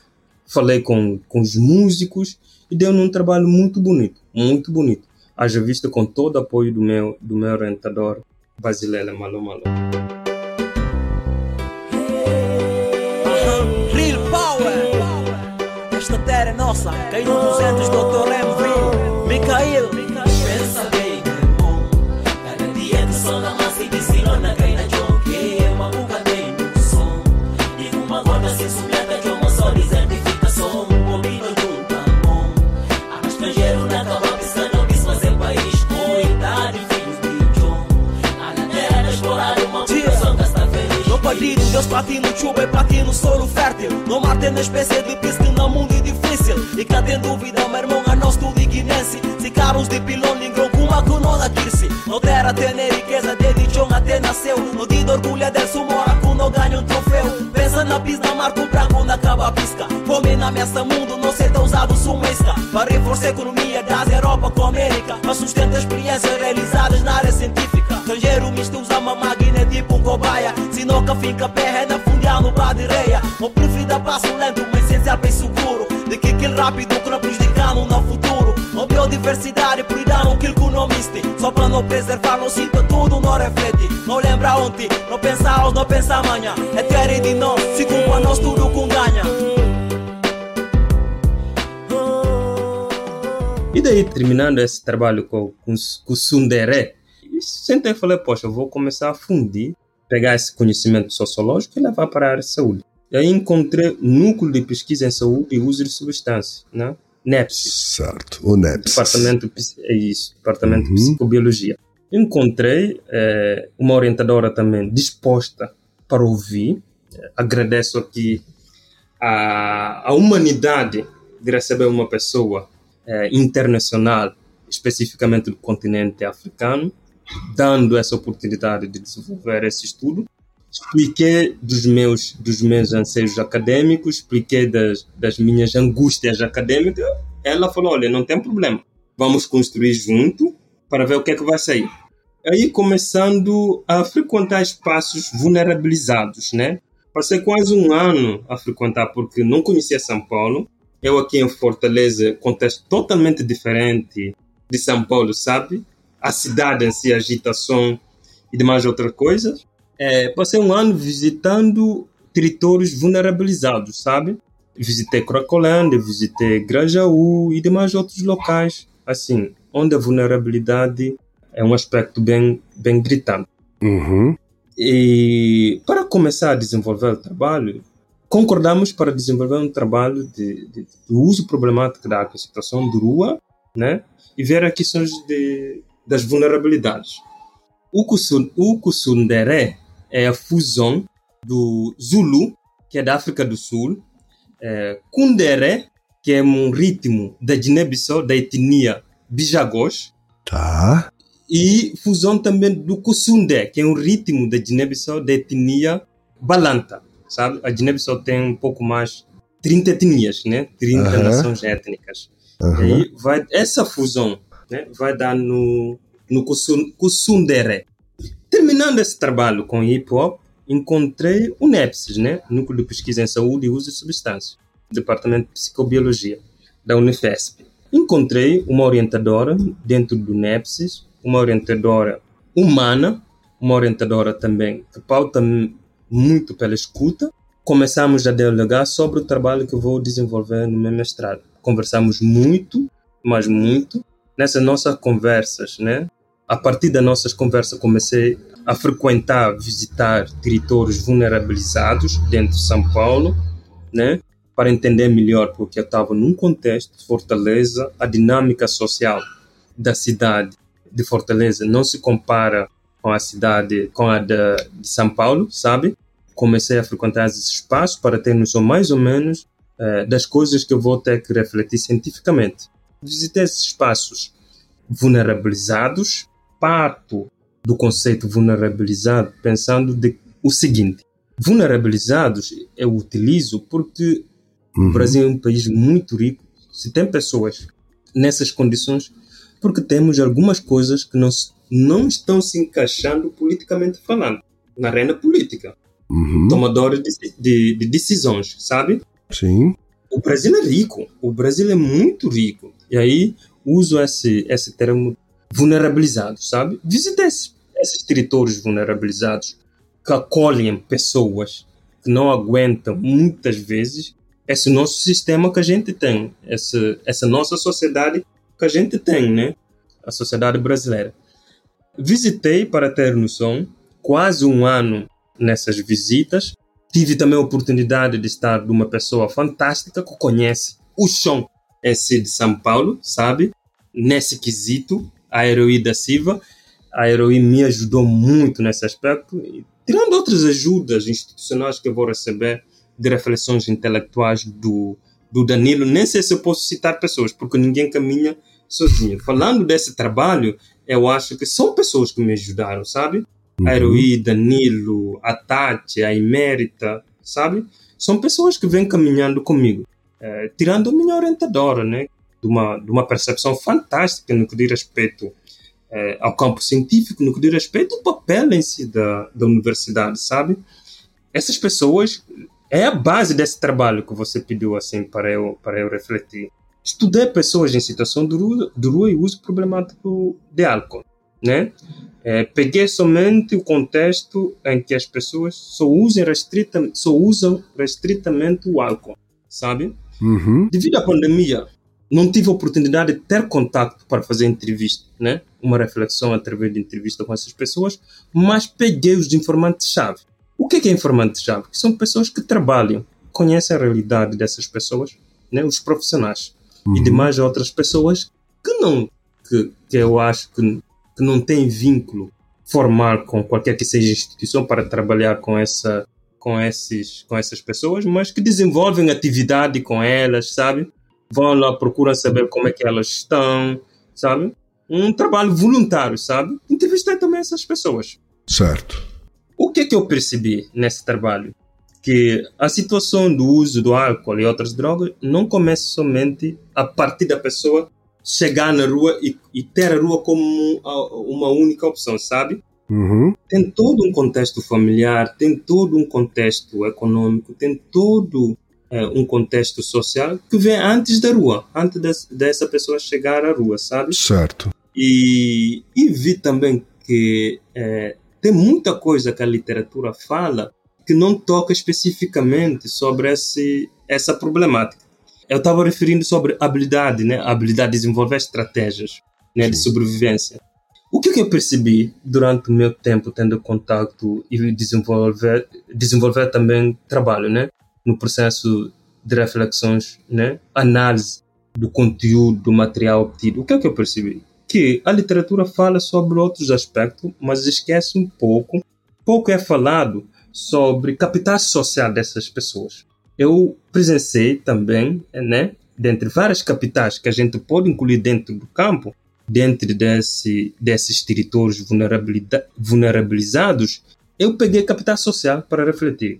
falei com, com os músicos e deu um trabalho muito bonito, muito bonito. Haja vista com todo o apoio do meu, do meu orientador, Basilela Malo Malo. Nossa, caiu nos 200 Dr. MV, Micael. Pensa bem, irmão, cada dia do sol na massa e de silona cai na jogue, uma buca tem som, e uma gorda se subiata de uma só dizendo fica som, ouvindo junta. Estrangeiro na cama pisando, quis fazer país Cuidado, filhos de John A terra da explorar uma população que está feliz No partido, Deus platino, chuva e platino, solo fértil. No mar tem uma espécie de pista que no mundo é difícil. E que tem dúvida, meu irmão, a nós tudo guinense Se carros de pilão, ninguém com Mora com nona Kirsi No terra riqueza Desde chão até nasceu. No dia de orgulho dele mora com não ganha um troféu. Pensa na pista marco branco na caba pisca. Fome na mesa mundo Não ser tão usado sumesca Para reforçar a economia Das Europa com a América. Para sustentar experiências realizadas na área científica. Estrangeiro misto usa uma máquina tipo um cobaia. Se nunca fica pé é na fundial no bar de reia O preferida passo lento Mas essencial bem seguro De que aquele rápido que não prejudicando no futuro. A biodiversidade aquilo que não miste. Só para não preservar não sinta tudo não reflete Não lembra ontem, não pensa hoje, não pensa amanhã É terra de nós, se culpa nós tudo com ganha E daí, terminando esse trabalho com, com, com o Sundere, sentei e falei, poxa, eu vou começar a fundir, pegar esse conhecimento sociológico e levar para a área de saúde. E aí encontrei Núcleo de Pesquisa em Saúde e Uso de Substâncias, né? NEPSI. Certo, o NEPS. Departamento, é isso, Departamento Uhum. de Psicobiologia. Encontrei eh, uma orientadora também disposta para ouvir. Agradeço aqui a, a humanidade de receber uma pessoa eh, internacional, especificamente do continente africano, dando essa oportunidade de desenvolver esse estudo. Expliquei dos meus, dos meus anseios acadêmicos, expliquei das, das minhas angústias acadêmicas. Ela falou: olha, não tem problema, vamos construir junto para ver o que é que vai sair. Aí começando a frequentar espaços vulnerabilizados, né? Passei quase um ano a frequentar porque não conhecia São Paulo. Eu aqui em Fortaleza, contexto totalmente diferente de São Paulo, sabe? A cidade em si, a agitação e demais outras coisas. É, passei um ano visitando territórios vulnerabilizados, sabe? Visitei Cracolândia, visitei Grajaú e demais outros locais, assim, onde a vulnerabilidade é um aspecto bem, bem gritante. Uhum. E para começar a desenvolver o trabalho, concordamos para desenvolver um trabalho de, de, de uso problemático da situação de rua, né? E ver as questões de, das vulnerabilidades. O Kusun- o Kusundere é a fusão do Zulu, que é da África do Sul, é, Kundere, que é um ritmo da Guiné-Bissau, da etnia Bijagos, Tá. e fusão também do Kusundé, que é um ritmo da Guiné-Bissau da etnia Balanta, sabe? A Guiné-Bissau tem um pouco mais 30 etnias, né? 30 Aham. nações étnicas. E Aham. aí vai essa fusão, né? Vai dar no no Kusun- Kusundere. Terminando esse trabalho com hip hop, encontrei o NEPSIS, né? Núcleo de Pesquisa em Saúde e Uso de Substâncias, Departamento de Psicobiologia da Unifesp. Encontrei uma orientadora dentro do NEPSIS, uma orientadora humana, uma orientadora também que pauta muito pela escuta. Começamos a dialogar sobre o trabalho que eu vou desenvolver no meu mestrado. Conversamos muito, mas muito, nessas nossas conversas, né? A partir das nossas conversas comecei a frequentar, visitar territórios vulnerabilizados dentro de São Paulo, né? Para entender melhor, porque eu estava num contexto de Fortaleza, a dinâmica social da cidade de Fortaleza não se compara com a cidade, com a de, de São Paulo, sabe? Comecei a frequentar esses espaços para ter noção mais ou menos eh, das coisas que eu vou ter que refletir cientificamente. Visitei esses espaços vulnerabilizados, parto do conceito vulnerabilizado pensando de, o seguinte: vulnerabilizados eu utilizo porque o Uhum. Brasil é um país muito rico. Se tem pessoas nessas condições, porque temos algumas coisas que não, não estão se encaixando politicamente falando, na arena política, Uhum. tomadores de, de- de decisões, sabe? Sim. O Brasil é rico, o Brasil é muito rico. E aí uso esse, esse termo vulnerabilizado, sabe? Visitei esses, esses territórios vulnerabilizados que acolhem pessoas que não aguentam muitas vezes esse nosso sistema que a gente tem, essa, essa nossa sociedade que a gente tem, né? A sociedade brasileira. Visitei, para ter noção, quase um ano nessas visitas. Tive também a oportunidade de estar de uma pessoa fantástica que conhece o chão esse de São Paulo, sabe? Nesse quesito, a Heroí da Silva. A Heroí me ajudou muito nesse aspecto, tirando outras ajudas institucionais que eu vou receber de reflexões intelectuais do, do Danilo. Nem sei se eu posso citar pessoas, porque ninguém caminha sozinho. Falando desse trabalho, eu acho que são pessoas que me ajudaram, sabe? A Heroí, Danilo, a Tati, a Imérita, sabe? São pessoas que vêm caminhando comigo. Eh, tirando a minha orientadora, né? De uma, de uma percepção fantástica no que diz respeito eh, ao campo científico, no que diz respeito ao papel em si da, da universidade, sabe? Essas pessoas é a base desse trabalho que você pediu assim para eu para eu refletir. Estudei pessoas em situação de rua, de rua e uso problemático de álcool, né? É, peguei somente o contexto em que as pessoas só usam, restrita, só usam restritamente o álcool, sabe? Uhum. Devido à pandemia, não tive a oportunidade de ter contato para fazer entrevista, né? Uma reflexão através de entrevista com essas pessoas, mas peguei os informantes-chave. O que é, que é informante-chave? São pessoas que trabalham, conhecem a realidade dessas pessoas, né? Os profissionais e demais outras pessoas que não, que, que eu acho que, que não têm vínculo formal com qualquer que seja instituição para trabalhar com essa com esses com essas pessoas, mas que desenvolvem atividade com elas, sabe? Vão lá procuram saber como é que elas estão, sabe? Um trabalho voluntário, sabe? Entrevistei também essas pessoas. Certo. O que é que eu percebi nesse trabalho? Que a situação do uso do álcool e outras drogas não começa somente a partir da pessoa chegar na rua e, e ter a rua como uma única opção, sabe? Uhum. Tem todo um contexto familiar, tem todo um contexto econômico, tem todo é, um contexto social que vem antes da rua, antes des, dessa pessoa chegar à rua, sabe? Certo. E, e vi também que é, tem muita coisa que a literatura fala que não toca especificamente sobre esse, essa problemática. Eu estava referindo sobre habilidade, né? A habilidade de desenvolver estratégias né? de sobrevivência. O que, que eu percebi durante o meu tempo tendo contato e desenvolver, desenvolver também trabalho, né? No processo de reflexões, né? Análise do conteúdo, do material obtido. O que é que eu percebi? Que a literatura fala sobre outros aspectos, mas esquece um pouco. Pouco é falado sobre capital social dessas pessoas. Eu presenciei também, né? Dentre várias capitais que a gente pode incluir dentro do campo, dentro desse, desses territórios vulnerabilizados, eu peguei capital social para refletir.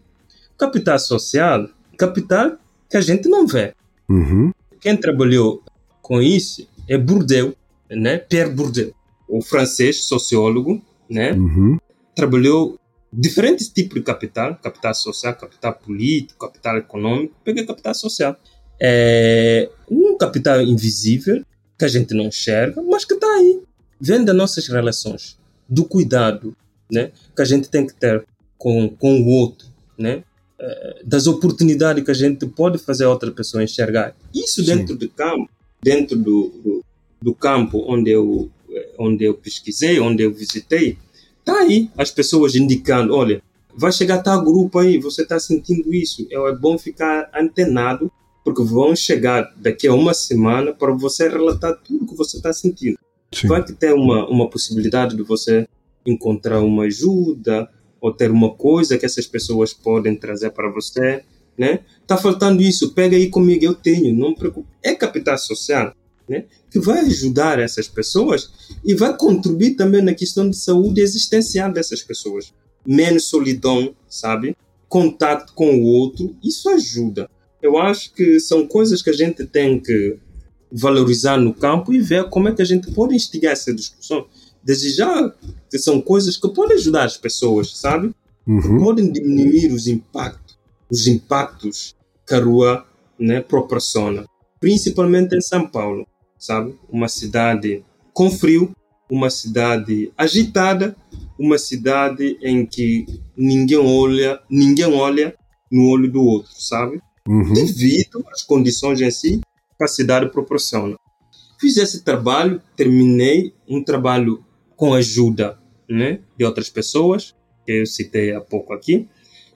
Capital social, capital que a gente não vê. Uhum. Quem trabalhou com isso é Bourdieu, né? Pierre Bourdieu, o francês sociólogo, né? Uhum. Trabalhou diferentes tipos de capital, capital social, capital político, capital econômico, peguei capital social. É um capital invisível que a gente não enxerga, mas que está aí. Vem das nossas relações, do cuidado né, que a gente tem que ter com, com o outro, né, eh, das oportunidades que a gente pode fazer a outra pessoa enxergar. Isso Sim. dentro do campo, dentro do, do, do campo onde eu, eh, onde eu pesquisei, onde eu visitei, está aí as pessoas indicando, olha, vai chegar tal grupo aí, você está sentindo isso, é bom ficar antenado porque vão chegar daqui a uma semana para você relatar tudo que você está sentindo. Sim. Vai que ter uma, uma possibilidade de você encontrar uma ajuda ou ter uma coisa que essas pessoas podem trazer para você, né? Tá faltando isso, pega aí comigo, eu tenho, não preocupe. É capital social, né? Que vai ajudar essas pessoas e vai contribuir também na questão de saúde existencial dessas pessoas. Menos solidão, sabe? Contato com o outro, isso ajuda eu acho que são coisas que a gente tem que valorizar no campo e ver como é que a gente pode instigar essa discussão. Desejar que são coisas que podem ajudar as pessoas, sabe? Uhum. Podem diminuir os impactos, os impactos que a rua né, proporciona. Principalmente em São Paulo, sabe? Uma cidade com frio, uma cidade agitada, uma cidade em que ninguém olha, ninguém olha no olho do outro, sabe? Uhum. devido às condições em si que a proporciona. Fiz esse trabalho, terminei um trabalho com ajuda né, de outras pessoas, que eu citei há pouco aqui.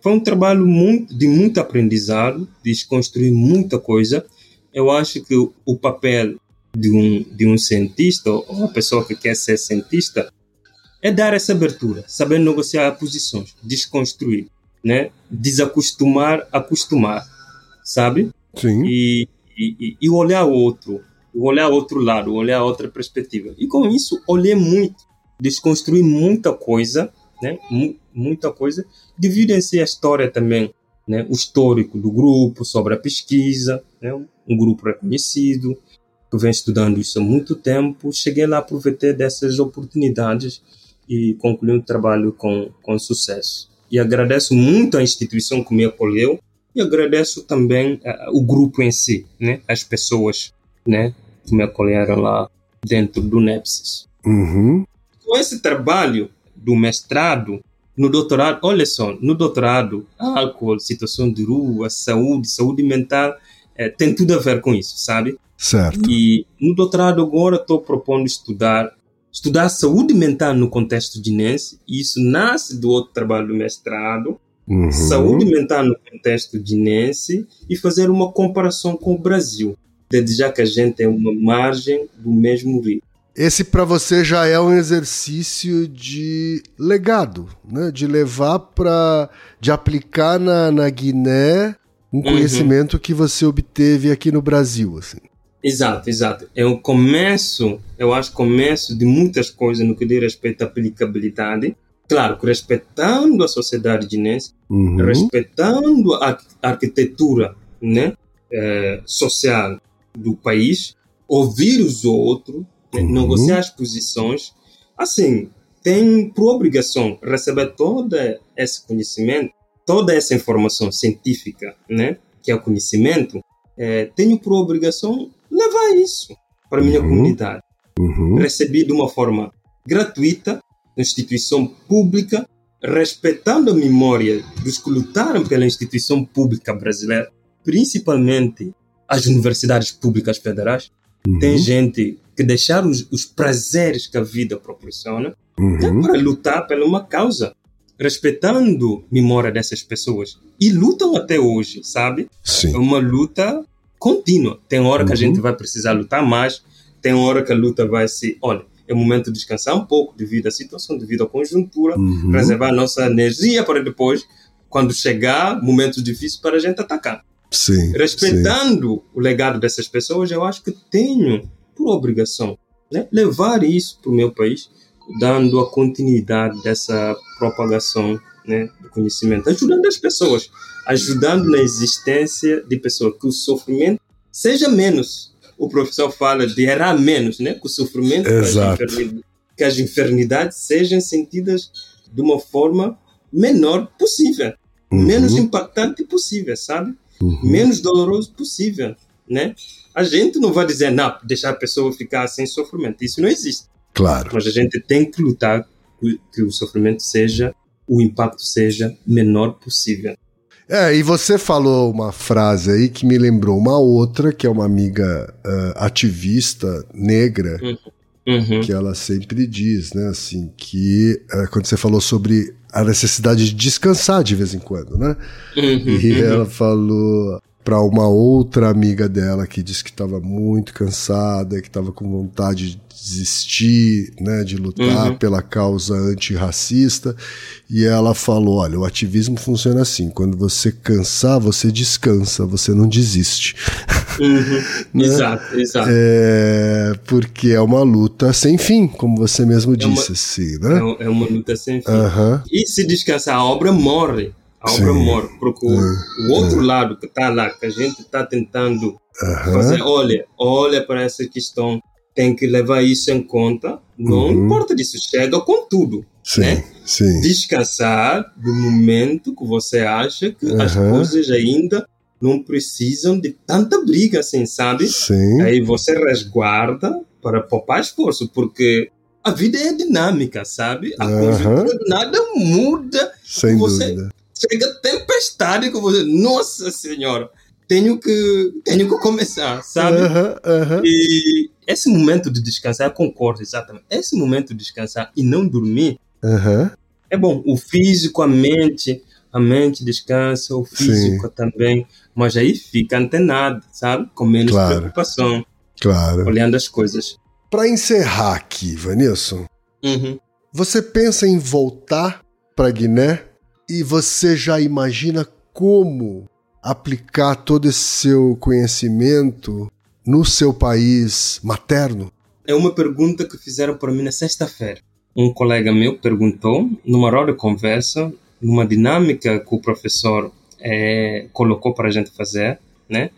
Foi um trabalho muito, de muito aprendizado, de desconstruir muita coisa. Eu acho que o papel de um, de um cientista, ou uma pessoa que quer ser cientista, é dar essa abertura, saber negociar posições, desconstruir, né? desacostumar, acostumar sabe? Sim. E, e, e olhar o outro olhar outro lado, olhar outra perspectiva. E com isso, olhei muito, desconstruí muita coisa, né? muita coisa, dividenciei a história também, né? o histórico do grupo, sobre a pesquisa, né? um grupo reconhecido, que vem estudando isso há muito tempo. Cheguei lá, aproveitei dessas oportunidades e concluí o trabalho com, com sucesso. E agradeço muito à instituição que me acolheu e agradeço também uh, o grupo em si, né? as pessoas né? que me acolheram lá dentro do NEPSIS. Uhum. Com esse trabalho do mestrado, no doutorado, olha só, no doutorado, álcool, situação de rua, saúde, saúde mental, é, tem tudo a ver com isso, sabe? Certo. E no doutorado agora estou propondo estudar estudar saúde mental no contexto guinense. E isso nasce do outro trabalho do mestrado, Uhum. saúde mental no contexto guinense e fazer uma comparação com o Brasil, desde já que a gente tem uma margem do mesmo rio. Esse para você já é um exercício de legado, né? De levar para, de aplicar na, na Guiné um conhecimento que você obteve aqui no Brasil, assim. Exato, exato. É o começo, eu acho, começo de muitas coisas no que diz respeito à aplicabilidade. Claro, que respeitando a sociedade guinense, Uhum. respeitando a arqu- arquitetura né, eh, social do país, ouvir os outros, né, Uhum. negociar as posições. Assim, tem por obrigação receber todo esse conhecimento, toda essa informação científica, né, que é o conhecimento, eh, tenho por obrigação levar isso para a minha Uhum. comunidade Uhum. recebi de uma forma gratuita, instituição pública, respeitando a memória dos que lutaram pela instituição pública brasileira, principalmente as universidades públicas federais. Tem gente que deixaram os, os prazeres que a vida proporciona Uhum. para lutar pela uma causa, respeitando a memória dessas pessoas. E lutam até hoje, sabe? É Sim. uma luta contínua. Tem hora que a Uhum. gente vai precisar lutar mais, tem hora que a luta vai se. Olha, é o momento de descansar um pouco devido à situação, devido à conjuntura, Uhum. preservar a nossa energia para depois, quando chegar momentos difíceis, para a gente atacar. Sim. sim. Respeitando o legado dessas pessoas, eu acho que tenho por obrigação né, levar isso para o meu país, dando a continuidade dessa propagação né, do conhecimento, ajudando as pessoas, ajudando na existência de pessoas, que o sofrimento seja menos. O professor fala de errar menos, né? que o sofrimento, que as, Exato. que as enfermidades sejam sentidas de uma forma menor possível, Uhum. menos impactante possível, sabe? Uhum. menos doloroso possível, né? A gente não vai dizer, não, deixar a pessoa ficar sem sofrimento. Isso não existe. Claro. Mas a gente tem que lutar que o sofrimento seja, o impacto seja menor possível. É, e você falou uma frase aí que me lembrou uma outra, que é uma amiga ah, ativista negra, Uhum. que ela sempre diz, né, assim, que ah, quando você falou sobre a necessidade de descansar de vez em quando, né? Uhum. E ela falou para uma outra amiga dela que disse que estava muito cansada, que estava com vontade de desistir, né, de lutar Uhum. pela causa antirracista, e ela falou: "Olha, o ativismo funciona assim, quando você cansar, você descansa, você não desiste". Uhum. Né? Exato, exato. É, porque é uma luta sem fim, como você mesmo É uma- disse, assim, É, né? um- é uma luta sem fim. Aham. E se descansar, a obra morre. A obra Sim. É. morre. Porque o, o outro lado que está lá, que a gente está tentando fazer, olha, olha para essa questão, tem que levar isso em conta. Não Uhum. importa disso, chega com tudo. Sim, né? sim. Descansar do momento que você acha que as Uhum. coisas ainda não precisam de tanta briga assim, sabe? Sim. Aí você resguarda para poupar esforço, porque a vida é dinâmica, sabe? A Aham. conjuntura do nada muda Sem você- dúvida. Chega tempestade que você, nossa senhora, tenho que, tenho que começar, sabe? E esse momento de descansar, eu concordo exatamente. Esse momento de descansar e não dormir é bom. O físico, a mente, a mente descansa, o físico também, mas aí fica antenado, sabe? Com menos Claro. preocupação, Claro. olhando as coisas. Para encerrar aqui, Vanilson, Uhum. você pensa em voltar para Guiné e você já imagina como aplicar todo esse seu conhecimento no seu país materno? É uma pergunta que fizeram para mim na sexta-feira. Um colega meu perguntou, numa roda de conversa, numa dinâmica que o professor é, colocou para a gente fazer, né?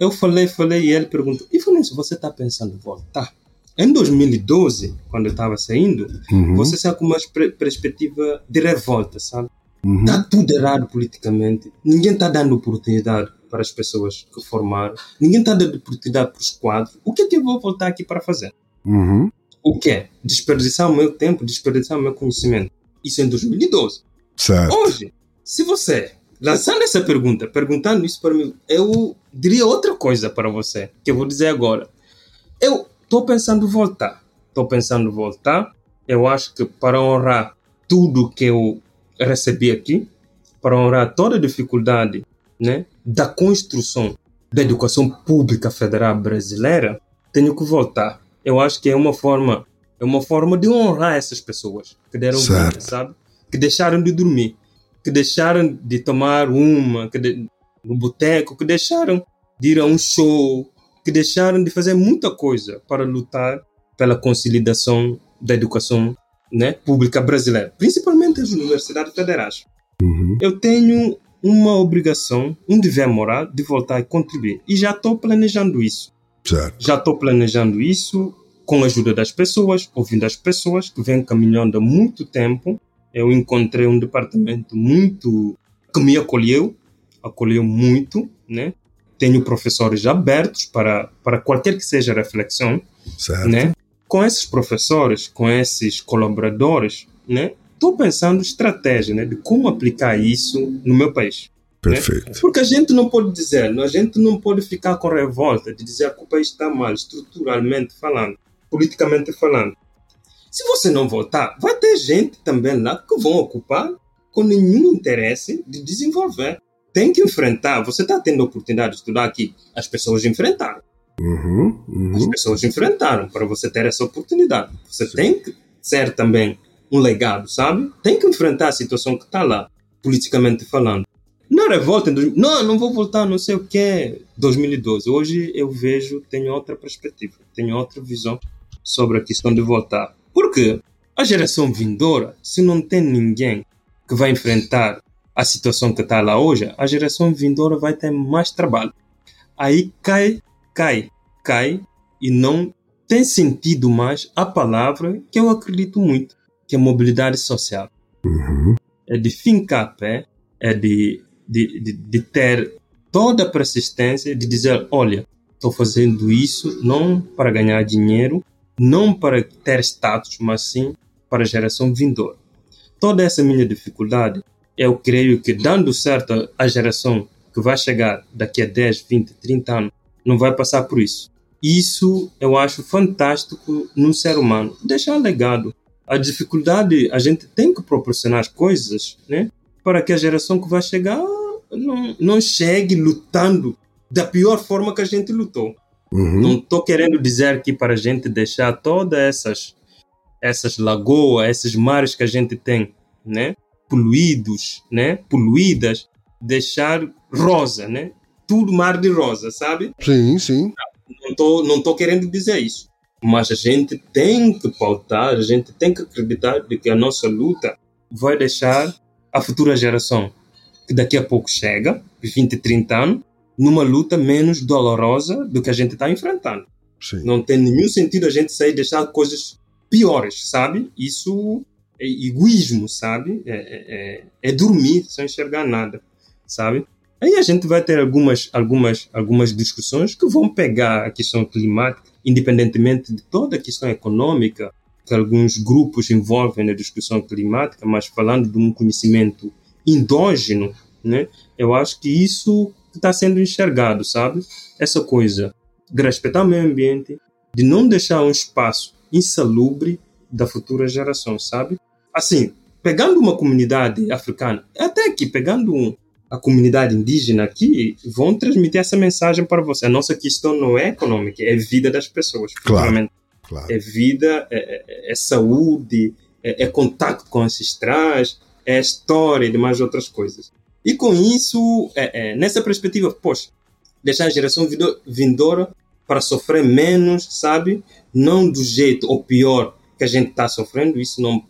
Eu falei, falei, e ele perguntou: E Vanessa, você está pensando em voltar? Em 2012, quando eu estava saindo, Uhum. você saiu com uma perspectiva de revolta, sabe? Uhum. Está tudo errado politicamente. Ninguém está dando oportunidade para as pessoas que formaram. Ninguém está dando oportunidade para os quadros. O que é que eu vou voltar aqui para fazer? Uhum. O quê? Desperdiçar o meu tempo, desperdiçar o meu conhecimento. Isso em 2012. Certo. Hoje, se você, lançando essa pergunta, perguntando isso para mim, eu diria outra coisa para você, que eu vou dizer agora. Eu estou pensando voltar. Estou pensando voltar. Eu acho que para honrar tudo que eu recebi aqui, para honrar toda a dificuldade né, da construção da educação pública federal brasileira, tenho que voltar. Eu acho que é uma forma, é uma forma de honrar essas pessoas que deram vida, sabe? Que deixaram de dormir, que deixaram de tomar uma, de, no boteco, que deixaram de ir a um show, que deixaram de fazer muita coisa para lutar pela consolidação da educação né, pública brasileira, principalmente as universidades federais. Uhum. Eu tenho uma obrigação, um dever moral de voltar e contribuir. E já estou planejando isso. Certo. Já estou planejando isso com a ajuda das pessoas, ouvindo as pessoas que vêm caminhando há muito tempo. Eu encontrei um departamento muito que me acolheu, acolheu muito, né? Tenho professores abertos para para qualquer que seja a reflexão, Certo. né? Com esses professores, com esses colaboradores, né? Estou pensando estratégia, né? De como aplicar isso no meu país. Perfeito. Porque a gente não pode dizer, a gente não pode ficar com revolta de dizer que o país está mal, estruturalmente falando, politicamente falando. Se você não votar, vai ter gente também lá que vão ocupar com nenhum interesse de desenvolver. Tem que enfrentar. Você está tendo a oportunidade de estudar aqui. As pessoas enfrentaram. Uhum. As Uhum. pessoas enfrentaram para você ter essa oportunidade. Você tem que ser também um legado, sabe? Tem que enfrentar a situação que está lá, politicamente falando. Não revolta, em dois- não, não vou voltar, não sei o que. 2012. Hoje eu vejo, tenho outra perspectiva, tenho outra visão sobre a questão de voltar. Porque a geração vindoura, se não tem ninguém que vai enfrentar a situação que está lá hoje, a geração vindoura vai ter mais trabalho. Aí cai, cai, cai e não tem sentido mais a palavra que eu acredito muito, que é mobilidade social. Uhum. É de fincar pé, é de, de, de, de ter toda a persistência de dizer, olha, estou fazendo isso não para ganhar dinheiro, não para ter status, mas sim para a geração vindoura. Toda essa minha dificuldade, eu creio que dando certo a geração que vai chegar daqui a 10, 20, 30 anos, não vai passar por isso. Isso eu acho fantástico num ser humano. Deixar legado. A dificuldade, a gente tem que proporcionar as coisas, né? Para que a geração que vai chegar não, não chegue lutando da pior forma que a gente lutou. Uhum. Não estou querendo dizer aqui para a gente deixar todas essas essas lagoas, esses mares que a gente tem, né, poluídos, né, poluídas, deixar rosa, né, tudo mar de rosa, sabe? Sim, sim. Não tô não tô querendo dizer isso, mas a gente tem que pautar, a gente tem que acreditar de que a nossa luta vai deixar a futura geração que daqui a pouco chega, 20, 30 anos, numa luta menos dolorosa do que a gente está enfrentando. Sim. Não tem nenhum sentido a gente sair e deixar coisas piores, sabe? Isso é egoísmo, sabe? É, é, é- é dormir sem enxergar nada, sabe? Aí a gente vai ter algumas, algumas, algumas discussões que vão pegar a questão climática, independentemente de toda a questão econômica que alguns grupos envolvem na discussão climática, mas falando de um conhecimento endógeno, né? Eu acho que isso está sendo enxergado, sabe? Essa coisa de respeitar o meio ambiente, de não deixar um espaço insalubre da futura geração, sabe? Assim, pegando uma comunidade africana, até aqui, pegando um, a comunidade indígena aqui, vão transmitir essa mensagem para você. A nossa questão não é econômica, é vida das pessoas. Claro. Claro. É vida, é, é- é saúde, é, é contato com ancestrais, é história e demais outras coisas. E com isso, é, é, nessa perspectiva, poxa, deixar a geração vindo- vindoura para sofrer menos, sabe? Não do jeito ou pior que a gente está sofrendo, isso não,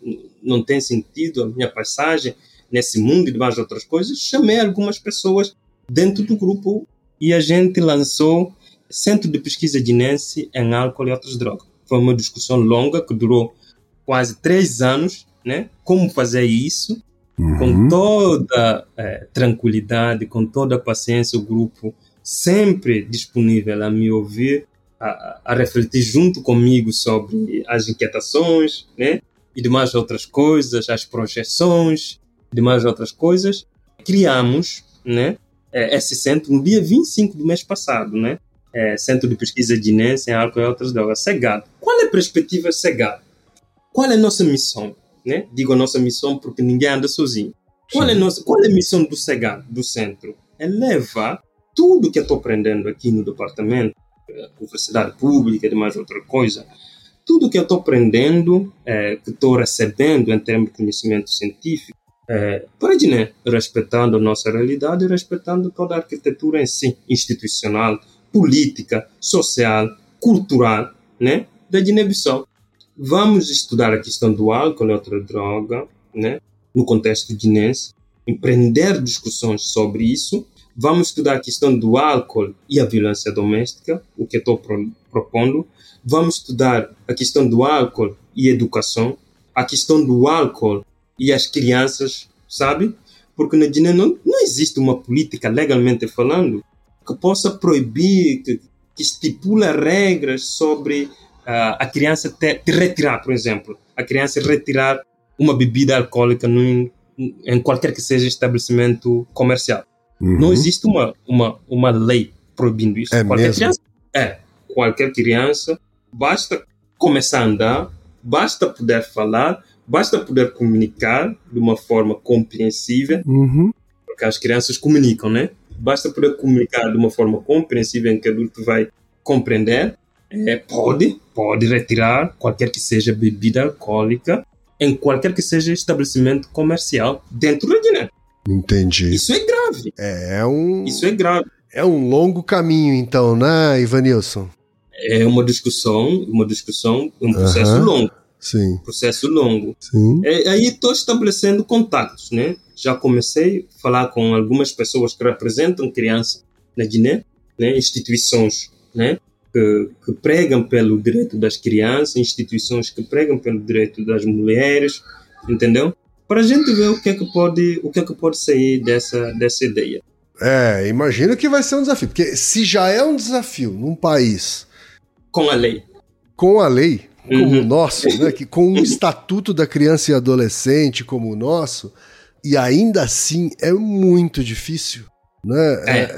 não tem sentido, a minha passagem nesse mundo e demais outras coisas. Chamei algumas pessoas dentro do grupo e a gente lançou Centro de Pesquisa de Nancy em Álcool e Outras Drogas. Foi uma discussão longa que durou quase três anos, né? Como fazer isso Uhum. com toda eh, tranquilidade, com toda a paciência, o grupo sempre disponível a me ouvir, a, a- a refletir junto comigo sobre as inquietações, né? E demais outras coisas, as projeções, demais outras coisas. Criamos, né? eh, Esse centro no dia 25 do mês passado, né? Eh, Centro de Pesquisa de Inês em Álcool e Outras Drogas, CEGAD. Qual é a perspectiva CEGAD? Qual é a nossa missão? Né? Digo a nossa missão porque ninguém anda sozinho. Qual é, a nossa, qual é a missão do CEGAD, do centro? É levar tudo que eu estou aprendendo aqui no departamento, eh, universidade pública e demais outra coisa, tudo que eu estou aprendendo, eh, que estou recebendo em termos de conhecimento científico, eh, para Guiné, respeitando nossa realidade e respeitando toda a arquitetura em si, institucional, política, social, cultural, né, da Guiné-Bissau. Vamos estudar a questão do álcool e outra droga, né, no contexto guinense, empreender discussões sobre isso. Vamos estudar a questão do álcool e a violência doméstica, o que estou pro- propondo. Vamos estudar a questão do álcool e educação, a questão do álcool e as crianças, sabe? Porque na Guiné não, não existe uma política, legalmente falando, que possa proibir, que, que estipula regras sobre ah, a criança ter, te retirar, por exemplo, a criança retirar uma bebida alcoólica num, em qualquer que seja estabelecimento comercial. Uhum. Não existe uma, uma, uma lei proibindo isso. É qualquer mesmo? criança, é, qualquer criança, basta começar a andar, basta poder falar, basta poder comunicar de uma forma compreensível, Uhum. porque as crianças comunicam, né? Basta poder comunicar de uma forma compreensível em que o adulto vai compreender. É, pode, pode retirar qualquer que seja bebida alcoólica em qualquer que seja estabelecimento comercial dentro da Guiné. Entendi. Isso é grave. É um, Isso é grave. é um longo caminho, então, né, Ivanilson? É uma discussão, uma discussão, um processo Aham. longo, Sim, processo longo. sim. É, aí estou estabelecendo contatos, né? Já comecei a falar com algumas pessoas que representam crianças na Guiné, né? Instituições, né? Que, que pregam pelo direito das crianças, instituições que pregam pelo direito das mulheres, entendeu? Para a gente ver o que é que pode, o que é que pode sair dessa dessa ideia. É, imagino que vai ser um desafio. Porque se já é um desafio num país Com a lei. com a lei, como Uhum. o nosso, né, que com um estatuto da criança e adolescente como o nosso, e ainda assim é muito difícil. Né? É, É,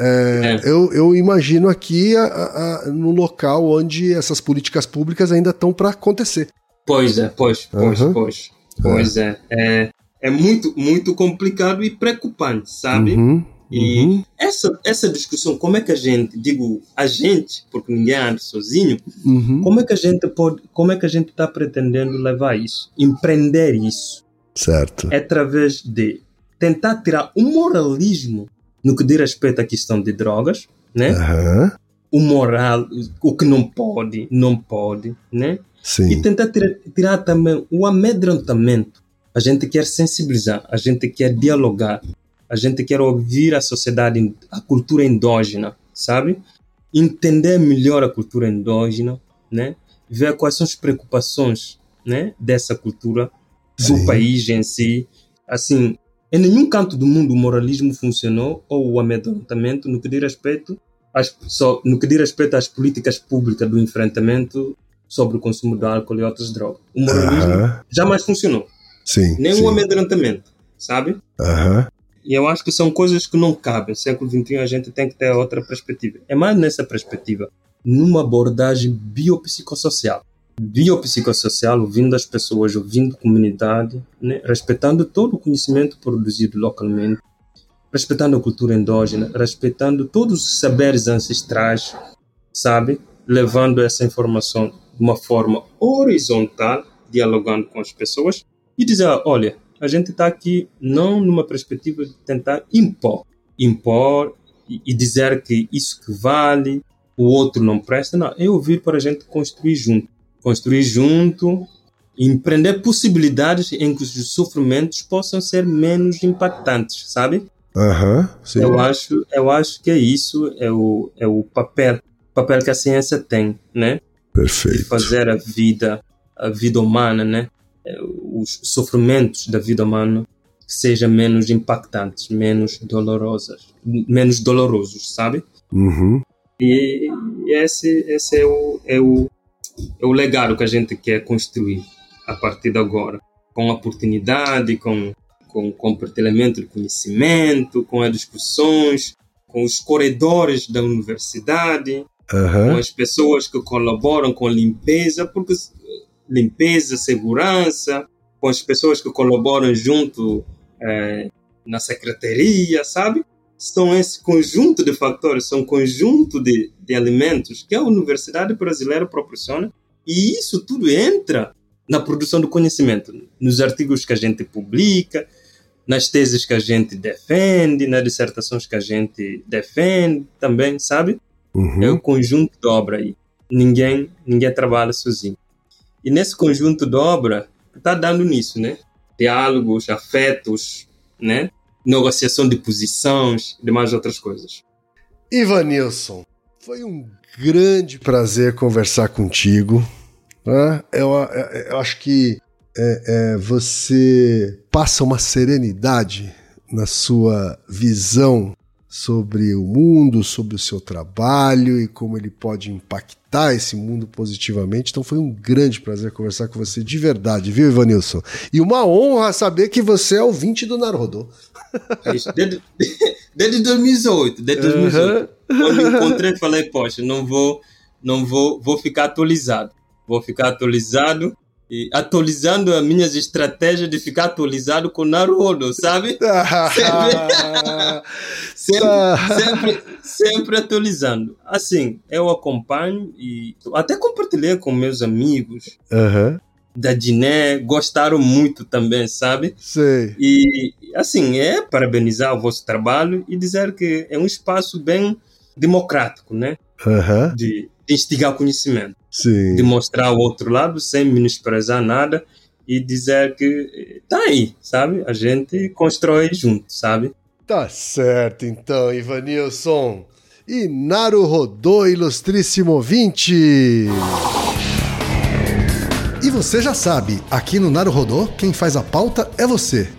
é. Eu, eu imagino aqui a, a, a- no local onde essas políticas públicas ainda estão para acontecer. Pois é, pois, pois, Aham. pois. Pois é. é. É muito, muito complicado e preocupante, sabe? Uhum, E uhum, essa, essa discussão, como é que a gente, digo a gente, porque ninguém anda sozinho, uhum. como é que a gente pode, como é que a gente está pretendendo levar isso, empreender isso, Certo. é através de tentar tirar o moralismo no que diz respeito à questão de drogas, né? Aham, O moral, o que não pode, não pode, né? E Sim. tentar tirar, tirar também o amedrontamento. A gente quer sensibilizar, a gente quer dialogar, a gente quer ouvir a sociedade, a cultura endógena, sabe? Entender melhor a cultura endógena, né? Ver quais são as preocupações, né? Dessa cultura do Sim. país em si. Assim, em nenhum canto do mundo o moralismo funcionou ou o amedrontamento no que diz respeito às, só, no que diz respeito às políticas públicas do enfrentamento sobre o consumo de álcool e outras drogas. O moralismo Aham, jamais funcionou, Sim. nem sim. o amedrontamento, sabe? Aham, E eu acho que são coisas que não cabem. Século XXI a gente tem que ter outra perspectiva. É mais nessa perspectiva, numa abordagem biopsicossocial. Biopsicossocial, ouvindo as pessoas, ouvindo a comunidade, né? respeitando todo o conhecimento produzido localmente, respeitando a cultura endógena, respeitando todos os saberes ancestrais, sabe? Levando essa informação de uma forma horizontal, dialogando com as pessoas e dizer, olha, a gente está aqui não numa perspectiva de tentar impor, impor e, dizer que isso que vale, o outro não presta. Não, é ouvir para a gente construir junto. Construir junto, empreender possibilidades em que os sofrimentos possam ser menos impactantes, sabe? Aham, sim. Eu acho, eu acho que é isso, é o, é o papel, papel que a ciência tem, né? De Perfeito. fazer a vida, a vida humana, né? É, Os sofrimentos da vida humana sejam menos impactantes, menos dolorosas, menos dolorosos, sabe? Uhum. E esse, esse é, o, é, o, é o legado que a gente quer construir a partir de agora. Com oportunidade, com, com compartilhamento de conhecimento, com as discussões, com os corredores da universidade, com Aham. as pessoas que colaboram com limpeza, porque eh, limpeza, segurança, com as pessoas que colaboram junto eh, na secretaria, sabe? São esse conjunto de fatores, são um conjunto de, de alimentos que a Universidade Brasileira proporciona e isso tudo entra na produção do conhecimento, nos artigos que a gente publica, nas teses que a gente defende, nas dissertações que a gente defende também, sabe? É Uhum. um conjunto de obra aí. Ninguém, ninguém trabalha sozinho. E nesse conjunto de obra, está dando nisso, né? Diálogos, afetos, né? Negociação de posições, demais outras coisas. Ivanilson, foi um grande prazer conversar contigo. né? Eu, eu- eu acho que é, é, você passa uma serenidade na sua visão sobre o mundo, sobre o seu trabalho e como ele pode impactar esse mundo positivamente. Então foi um grande prazer conversar com você de verdade, viu, Ivanilson? E uma honra saber que você é ouvinte do Narodô. É isso. Desde, desde 2008, desde 2008. Quando eu encontrei, falei, poxa, não vou, não vou, vou ficar atualizado. Vou ficar atualizado e atualizando as minhas estratégias de ficar atualizado com Naruto, sabe? Sempre, sempre, sempre atualizando. Assim, eu acompanho e até compartilhei com meus amigos Aham, da Diné, gostaram muito também, sabe? sei. E, assim, é parabenizar o vosso trabalho e dizer que é um espaço bem democrático, né? Aham, De, instigar conhecimento, sim. de mostrar o outro lado sem menosprezar nada e dizer que tá aí, sabe? A gente constrói junto, sabe? Tá certo, então, Ivanilson. E Naru Rodô, ilustríssimo ouvinte. E você já sabe, aqui no Naru Rodô, quem faz a pauta é você.